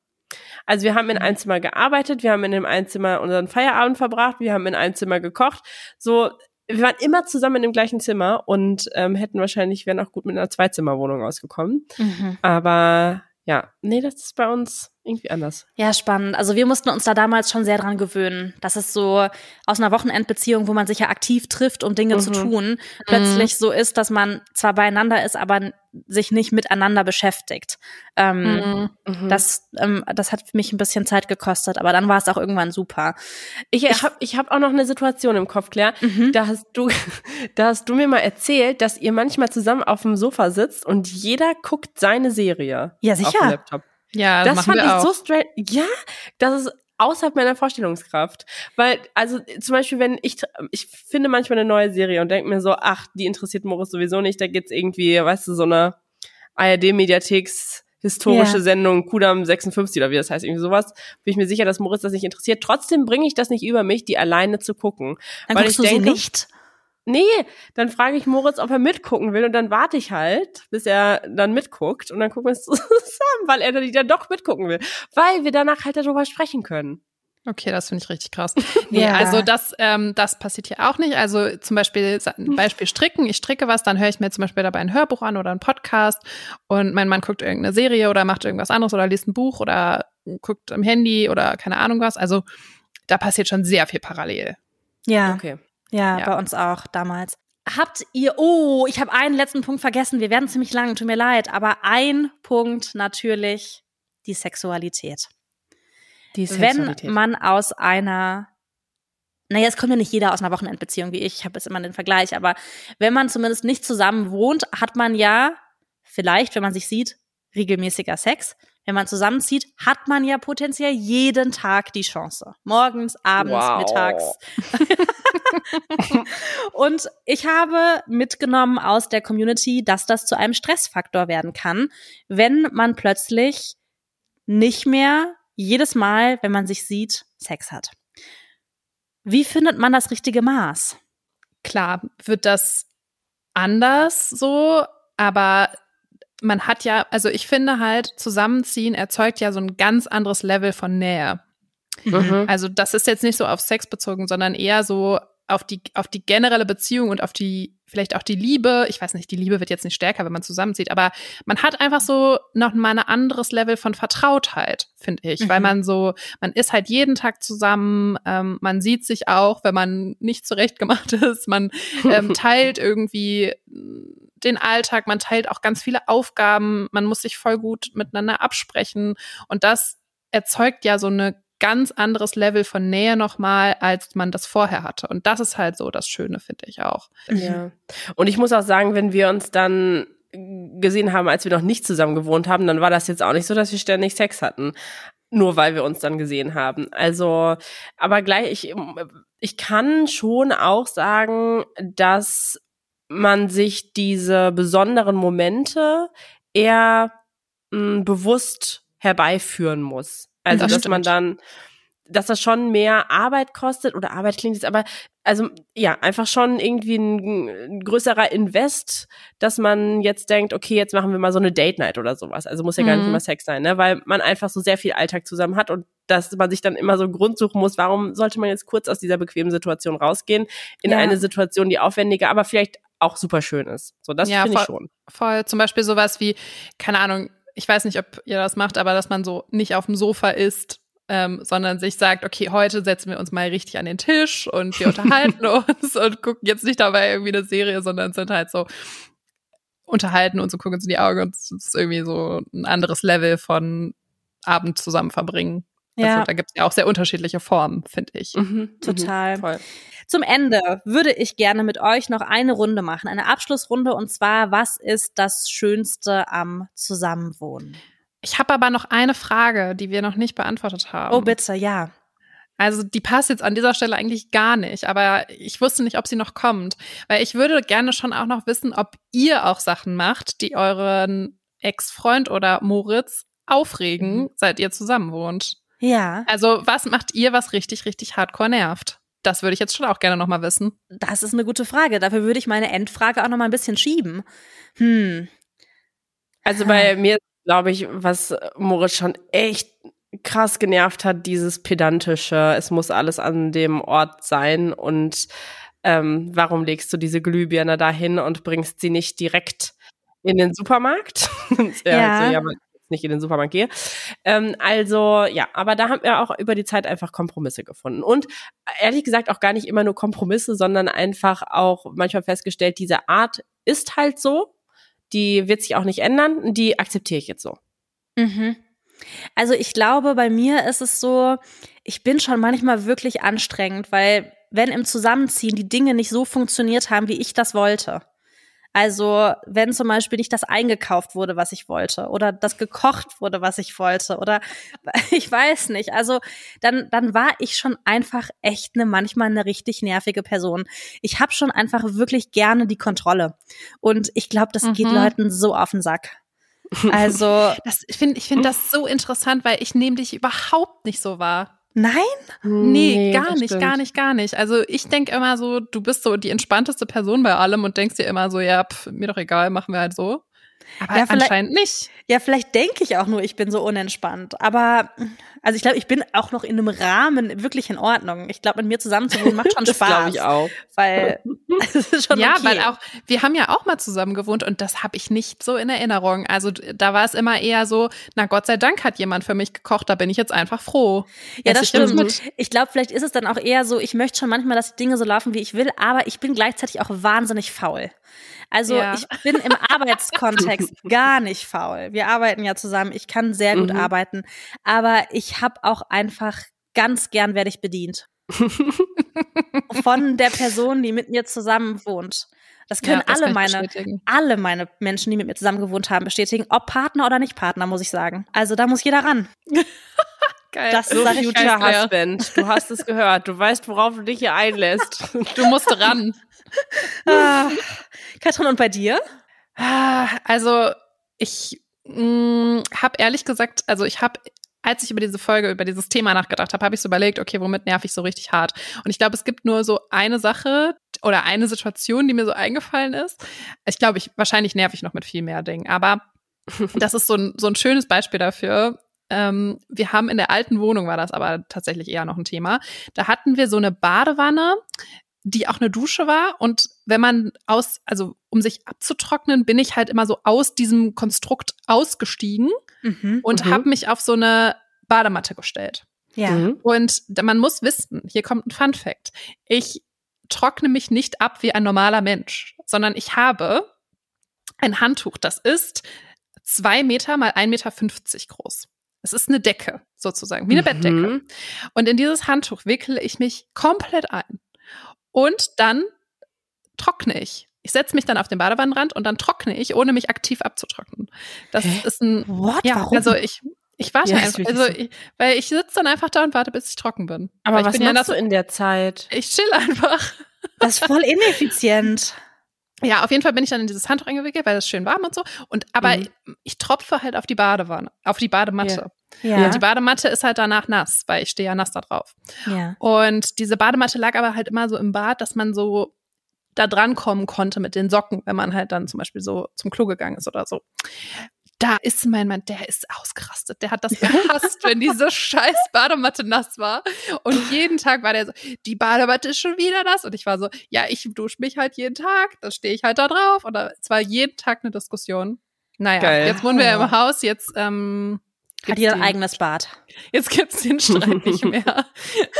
Also wir haben in einem Zimmer gearbeitet, wir haben in dem einen Zimmer unseren Feierabend verbracht, wir haben in einem Zimmer gekocht. So, wir waren immer zusammen in dem gleichen Zimmer und ähm, hätten wahrscheinlich, wären auch gut mit einer Zweizimmerwohnung ausgekommen. Mhm. Aber ja, nee, das ist bei uns irgendwie anders. Ja, spannend. Also wir mussten uns da damals schon sehr dran gewöhnen, dass es so aus einer Wochenendbeziehung, wo man sich ja aktiv trifft, um Dinge mhm. zu tun, plötzlich mhm. so ist, dass man zwar beieinander ist, aber sich nicht miteinander beschäftigt. Ähm, mhm. Das, ähm, das hat mich ein bisschen Zeit gekostet, aber dann war es auch irgendwann super. Ich, ich habe ich hab auch noch eine Situation im Kopf, Claire. Mhm. Da hast du, [laughs] da hast du mir mal erzählt, dass ihr manchmal zusammen auf dem Sofa sitzt und jeder guckt seine Serie. Ja, sicher. Auf dem Laptop. Ja, das, das fand ich auch. so straight. Ja, das ist außerhalb meiner Vorstellungskraft. Weil, also zum Beispiel, wenn ich, ich finde manchmal eine neue Serie und denke mir so, ach, die interessiert Moritz sowieso nicht, da geht's irgendwie, weißt du, so eine ARD-Mediatheks historische Ja. Sendung Kudam 56 oder wie das heißt, irgendwie sowas, bin ich mir sicher, dass Moritz das nicht interessiert. Trotzdem bringe ich das nicht über mich, die alleine zu gucken. Dann weil ich du denke, sie nicht? Nee, dann frage ich Moritz, ob er mitgucken will und dann warte ich halt, bis er dann mitguckt und dann gucken wir es [laughs] zusammen, weil er dann, doch mitgucken will, weil wir danach halt darüber sprechen können. Okay, das finde ich richtig krass. [laughs] Nee, Ja. also das, ähm, das passiert hier auch nicht. Also zum Beispiel, Beispiel Stricken. Ich stricke was, dann höre ich mir zum Beispiel dabei ein Hörbuch an oder einen Podcast und mein Mann guckt irgendeine Serie oder macht irgendwas anderes oder liest ein Buch oder guckt am Handy oder keine Ahnung was. Also da passiert schon sehr viel parallel. Ja. Okay. Ja, Ja. bei uns auch damals. Habt ihr, oh, ich habe einen letzten Punkt vergessen. Wir werden ziemlich lang, tut mir leid. Aber ein Punkt natürlich die Sexualität. Die Wenn man aus einer, naja, es kommt ja nicht jeder aus einer Wochenendbeziehung wie ich, ich habe jetzt immer den Vergleich, aber wenn man zumindest nicht zusammen wohnt, hat man ja vielleicht, wenn man sich sieht, regelmäßiger Sex. Wenn man zusammenzieht, hat man ja potenziell jeden Tag die Chance. Morgens, abends, Wow. mittags. [laughs] Und ich habe mitgenommen aus der Community, dass das zu einem Stressfaktor werden kann, wenn man plötzlich nicht mehr jedes Mal, wenn man sich sieht, Sex hat. Wie findet man das richtige Maß? Klar wird das anders so, aber man hat ja, also ich finde halt, Zusammenziehen erzeugt ja so ein ganz anderes Level von Nähe. Mhm. Also das ist jetzt nicht so auf Sex bezogen, sondern eher so auf die, auf die generelle Beziehung und auf die, vielleicht auch die Liebe. Ich weiß nicht, die Liebe wird jetzt nicht stärker, wenn man zusammenzieht, aber man hat einfach so noch mal ein anderes Level von Vertrautheit, finde ich, weil Mhm. man so, man ist halt jeden Tag zusammen, ähm, man sieht sich auch, wenn man nicht zurechtgemacht [laughs] ist, man ähm, [laughs] teilt irgendwie den Alltag, man teilt auch ganz viele Aufgaben, man muss sich voll gut miteinander absprechen und das erzeugt ja so eine ganz anderes Level von Nähe nochmal, als man das vorher hatte. Und das ist halt so das Schöne, finde ich auch. Ja. Und ich muss auch sagen, wenn wir uns dann gesehen haben, als wir noch nicht zusammen gewohnt haben, dann war das jetzt auch nicht so, dass wir ständig Sex hatten. Nur weil wir uns dann gesehen haben. Also, aber gleich, ich, ich kann schon auch sagen, dass man sich diese besonderen Momente eher mh, bewusst herbeiführen muss. Also, Das dass man stimmt. dann, dass das schon mehr Arbeit kostet oder Arbeit klingt jetzt, aber also ja, einfach schon irgendwie ein, ein größerer Invest, dass man jetzt denkt, okay, jetzt machen wir mal so eine Date Night oder sowas. Also muss ja gar nicht Mhm. immer Sex sein, ne? Weil man einfach so sehr viel Alltag zusammen hat und dass man sich dann immer so einen Grund suchen muss, warum sollte man jetzt kurz aus dieser bequemen Situation rausgehen in Ja. eine Situation, die aufwendiger, aber vielleicht auch super schön ist. So, das Ja, finde ich voll. schon. Voll. Zum Beispiel sowas wie, keine Ahnung, ich weiß nicht, ob ihr das macht, aber dass man so nicht auf dem Sofa ist, ähm, sondern sich sagt, okay, heute setzen wir uns mal richtig an den Tisch und wir [laughs] unterhalten uns und gucken jetzt nicht dabei irgendwie eine Serie, sondern sind halt so unterhalten uns und gucken uns in die Augen und es ist irgendwie so ein anderes Level von Abend zusammen verbringen. Ja. Also, da gibt es ja auch sehr unterschiedliche Formen, finde ich. Mhm, Total. Mhm, voll. Zum Ende würde ich gerne mit euch noch eine Runde machen, eine Abschlussrunde und zwar, was ist das Schönste am Zusammenwohnen? Ich habe aber noch eine Frage, die wir noch nicht beantwortet haben. Oh, bitte, ja. Also die passt jetzt an dieser Stelle eigentlich gar nicht, aber ich wusste nicht, ob sie noch kommt, weil ich würde gerne schon auch noch wissen, ob ihr auch Sachen macht, die euren Ex-Freund oder Moritz aufregen, seit ihr zusammen wohnt. Ja, Also was macht ihr, was richtig, richtig hardcore nervt? Das würde ich jetzt schon auch gerne noch mal wissen. das ist eine gute Frage. Dafür würde ich meine Endfrage auch noch mal ein bisschen schieben. Hm, Also bei mir, glaube ich, was Moritz schon echt krass genervt hat, dieses pedantische, es muss alles an dem Ort sein und ähm, warum legst du diese Glühbirne dahin und bringst sie nicht direkt in den Supermarkt? [laughs] ja, Ja. Also, ja, nicht in den Supermarkt gehe. Ähm, also ja, aber da haben wir auch über die Zeit einfach Kompromisse gefunden. Und ehrlich gesagt auch gar nicht immer nur Kompromisse, sondern einfach auch manchmal festgestellt, diese Art ist halt so die wird sich auch nicht ändern, die akzeptiere ich jetzt so. Mhm. Also ich glaube, bei mir ist es so, ich bin schon manchmal wirklich anstrengend, weil wenn im Zusammenziehen die Dinge nicht so funktioniert haben, wie ich das wollte. Also wenn zum Beispiel nicht das eingekauft wurde, was ich wollte, oder das gekocht wurde, was ich wollte, oder [laughs] ich weiß nicht. Also dann, dann war ich schon einfach echt eine manchmal eine richtig nervige Person. Ich habe schon einfach wirklich gerne die Kontrolle. Und ich glaube, das mhm. geht Leuten so auf den Sack. Also, [laughs] das, ich finde ich finde das so interessant, weil ich nehme dich überhaupt nicht so wahr. Nein? Nee, nee gar nicht, stimmt. gar nicht, gar nicht. Also ich denke immer so, du bist so die entspannteste Person bei allem und denkst dir immer so, ja, pff, mir doch egal, machen wir halt so. Aber ja, anscheinend nicht. Ja, vielleicht denke ich auch nur, ich bin so unentspannt. Aber also ich glaube, ich bin auch noch in einem Rahmen wirklich in Ordnung. Ich glaube, mit mir zusammen zu wohnen macht schon [laughs] das Spaß. glaube ich auch. Weil [laughs] es ist schon Ja, okay. weil auch, wir haben ja auch mal zusammen gewohnt und das habe ich nicht so in Erinnerung. Also da war es immer eher so, na Gott sei Dank hat jemand für mich gekocht, da bin ich jetzt einfach froh. Ja, das stimmt. Mit. Ich glaube, vielleicht ist es dann auch eher so, ich möchte schon manchmal, dass die Dinge so laufen, wie ich will, aber ich bin gleichzeitig auch wahnsinnig faul. Also ja. ich bin im Arbeitskontext [laughs] gar nicht faul. Wir arbeiten ja zusammen. Ich kann sehr gut mhm. arbeiten, aber ich habe auch einfach ganz gern werde ich bedient. [laughs] Von der Person, die mit mir zusammen wohnt. Das können ja, das alle meine, alle meine Menschen, die mit mir zusammen gewohnt haben, bestätigen. Ob Partner oder nicht Partner, muss ich sagen. Also da muss jeder ran. [laughs] Geil. Das so sag Future Husband. Du hast es gehört. Du weißt, worauf du dich hier einlässt. Du musst ran. ah. Katrin, und bei dir? Ah, also ich mm, habe ehrlich gesagt, also ich habe als ich über diese Folge, über dieses Thema nachgedacht habe, habe ich so überlegt, okay, womit nerv ich so richtig hart? Und ich glaube, es gibt nur so eine Sache oder eine Situation, die mir so eingefallen ist. Ich glaube, ich wahrscheinlich nerv ich noch mit viel mehr Dingen, aber [laughs] das ist so ein, so ein schönes Beispiel dafür. Ähm, wir haben in der alten Wohnung war das aber tatsächlich eher noch ein Thema. Da hatten wir so eine Badewanne, die auch eine Dusche war. Und wenn man aus, also um sich abzutrocknen, bin ich halt immer so aus diesem Konstrukt ausgestiegen mhm, und mhm. habe mich auf so eine Badematte gestellt. Ja. Mhm. Und man muss wissen, hier kommt ein Fun Fact. Ich trockne mich nicht ab wie ein normaler Mensch, sondern ich habe ein Handtuch, das ist zwei Meter mal ein Meter fünfzig groß. Es ist eine Decke sozusagen, wie eine mhm. Bettdecke. Und in dieses Handtuch wickle ich mich komplett ein. Und dann trockne ich. Ich setze mich dann auf den Badewannenrand und dann trockne ich, ohne mich aktiv abzutrocknen. Das Hä? ist ein What? Ja, Warum? Also ich ich warte ja, einfach, also ich, weil ich sitze dann einfach da und warte, bis ich trocken bin. Aber weil was bin machst ja du in der Zeit? Ich chill einfach. Das ist voll ineffizient. [laughs] Ja, auf jeden Fall bin ich dann in dieses Handtuch eingewickelt, weil es schön warm und so. Und aber mhm. ich, ich, tropfe halt auf die Badewanne, auf die Badematte. Ja. ja. Und die Badematte ist halt danach nass, weil ich stehe ja nass da drauf. Ja. Und diese Badematte lag aber halt immer so im Bad, dass man so da dran kommen konnte mit den Socken, wenn man halt dann zum Beispiel so zum Klo gegangen ist oder so da ist mein Mann, der ist ausgerastet. Der hat das gehasst, wenn diese scheiß Badematte nass war. Und jeden Tag war der so, die Badematte ist schon wieder nass. Und ich war so, ja, ich dusche mich halt jeden Tag, da stehe ich halt da drauf. Und es war jeden Tag eine Diskussion. Naja, Geil. jetzt wohnen wir im Haus, jetzt ähm, hat ihr ein eigenes Bad. Jetzt gibt's den Streit nicht [laughs] mehr.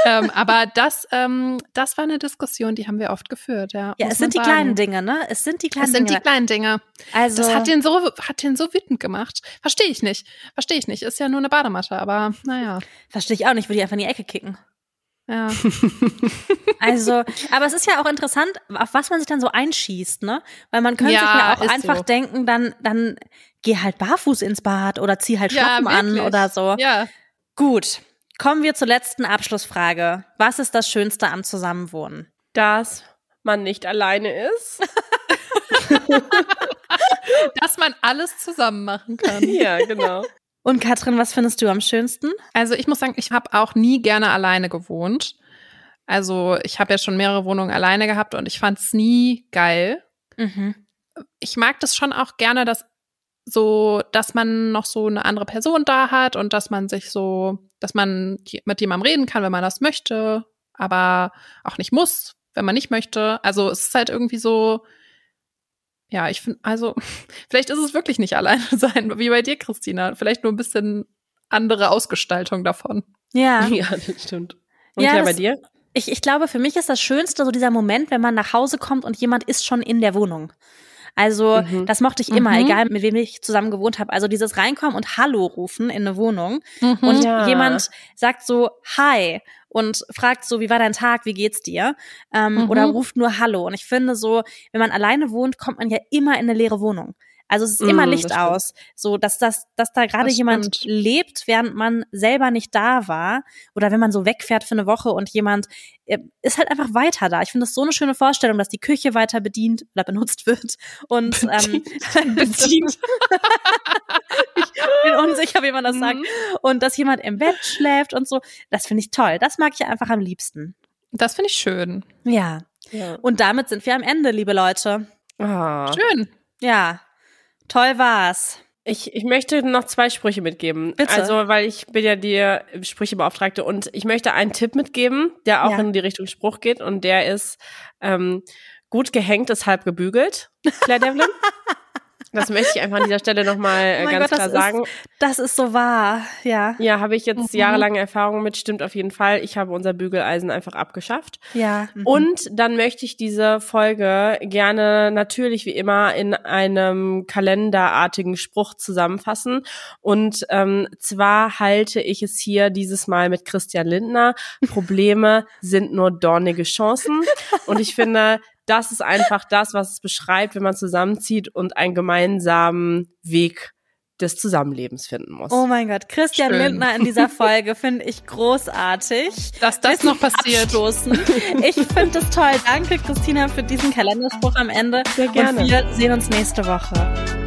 ähm, aber das, ähm, das war eine Diskussion, die haben wir oft geführt, ja. Ja, es sind die sagen. kleinen Dinge, ne? Es sind die kleinen Dinge. Es sind die kleinen Dinge. Also das hat den so, hat den so wütend gemacht. Verstehe ich nicht. Verstehe ich nicht. Ist ja nur eine Badematte, aber naja. Verstehe ich auch nicht. Würde ich einfach in die Ecke kicken. Ja. [laughs] [laughs] also, aber es ist ja auch interessant, auf was man sich dann so einschießt, ne? Weil man könnte ja, sich ja auch einfach so. denken, dann, dann geh halt barfuß ins Bad oder zieh halt Schlappen ja, an oder so. Ja. Gut. Kommen wir zur letzten Abschlussfrage. Was ist das Schönste am Zusammenwohnen? Dass man nicht alleine ist. [laughs] Dass man alles zusammen machen kann. [laughs] Ja, genau. Und Katrin, was findest du am schönsten? Also ich muss sagen, ich habe auch nie gerne alleine gewohnt. Also ich habe ja schon mehrere Wohnungen alleine gehabt und ich fand es nie geil. Mhm. Ich mag das schon auch gerne, dass so, dass man noch so eine andere Person da hat und dass man sich so, dass man mit jemandem reden kann, wenn man das möchte, aber auch nicht muss, wenn man nicht möchte. Also es ist halt irgendwie so, ja, ich finde, also, [laughs] vielleicht ist es wirklich nicht [laughs] alleine sein, wie bei dir, Christina. Vielleicht nur ein bisschen andere Ausgestaltung davon. Ja. [laughs] Ja, das stimmt. Und ja, bei dir? Ich, ich glaube, für mich ist das Schönste so dieser Moment, wenn man nach Hause kommt und jemand ist schon in der Wohnung. Also Mhm. das mochte ich immer, Mhm. egal mit wem ich zusammen gewohnt habe. Also dieses Reinkommen und Hallo rufen in eine Wohnung Mhm. und Ja. jemand sagt so Hi und fragt so, wie war dein Tag, wie geht's dir? Ähm, Mhm. Oder ruft nur Hallo. Und ich finde so, wenn man alleine wohnt, kommt man ja immer in eine leere Wohnung. Also es ist immer Mm, Licht aus, so dass das, dass da gerade Das jemand stimmt. lebt, während man selber nicht da war, oder wenn man so wegfährt für eine Woche und jemand äh, ist halt einfach weiter da. Ich finde das so eine schöne Vorstellung, dass die Küche weiter bedient oder benutzt wird und ähm, bedient. [laughs] ich bin unsicher, wie man das sagt. Mhm. Und dass jemand im Bett schläft und so. Das finde ich toll. Das mag ich einfach am liebsten. Das finde ich schön. Ja. Ja. Und damit sind wir am Ende, liebe Leute. Ah. Schön. Ja. Toll war's. Ich, ich möchte noch zwei Sprüche mitgeben. Bitte. Also, weil ich bin ja die Sprüchebeauftragte und ich möchte einen Tipp mitgeben, der auch Ja. in die Richtung Spruch geht und der ist ähm, gut gehängt ist halb gebügelt, Claire Devlin. [laughs] das möchte ich einfach an dieser Stelle nochmal äh, Oh ganz Gott, klar das ist- sagen. Das ist so wahr. Ja. Ja, habe ich jetzt Mhm. jahrelange Erfahrung mit, stimmt auf jeden Fall. Ich habe unser Bügeleisen einfach abgeschafft. Ja. Mhm. Und dann möchte ich diese Folge gerne natürlich wie immer in einem kalenderartigen Spruch zusammenfassen. Und ähm, zwar halte ich es hier dieses Mal mit Christian Lindner. Probleme sind nur dornige Chancen. Und ich finde, das ist einfach das, was es beschreibt, wenn man zusammenzieht und einen gemeinsamen Weg des Zusammenlebens finden muss. Oh mein Gott, Christian Schön. Lindner in dieser [laughs] Folge finde ich großartig. Dass das noch passiert. Abstoßen. Ich finde es toll. Danke, Christina, für diesen Kalenderspruch am Ende. Sehr gerne. Und wir sehen uns nächste Woche.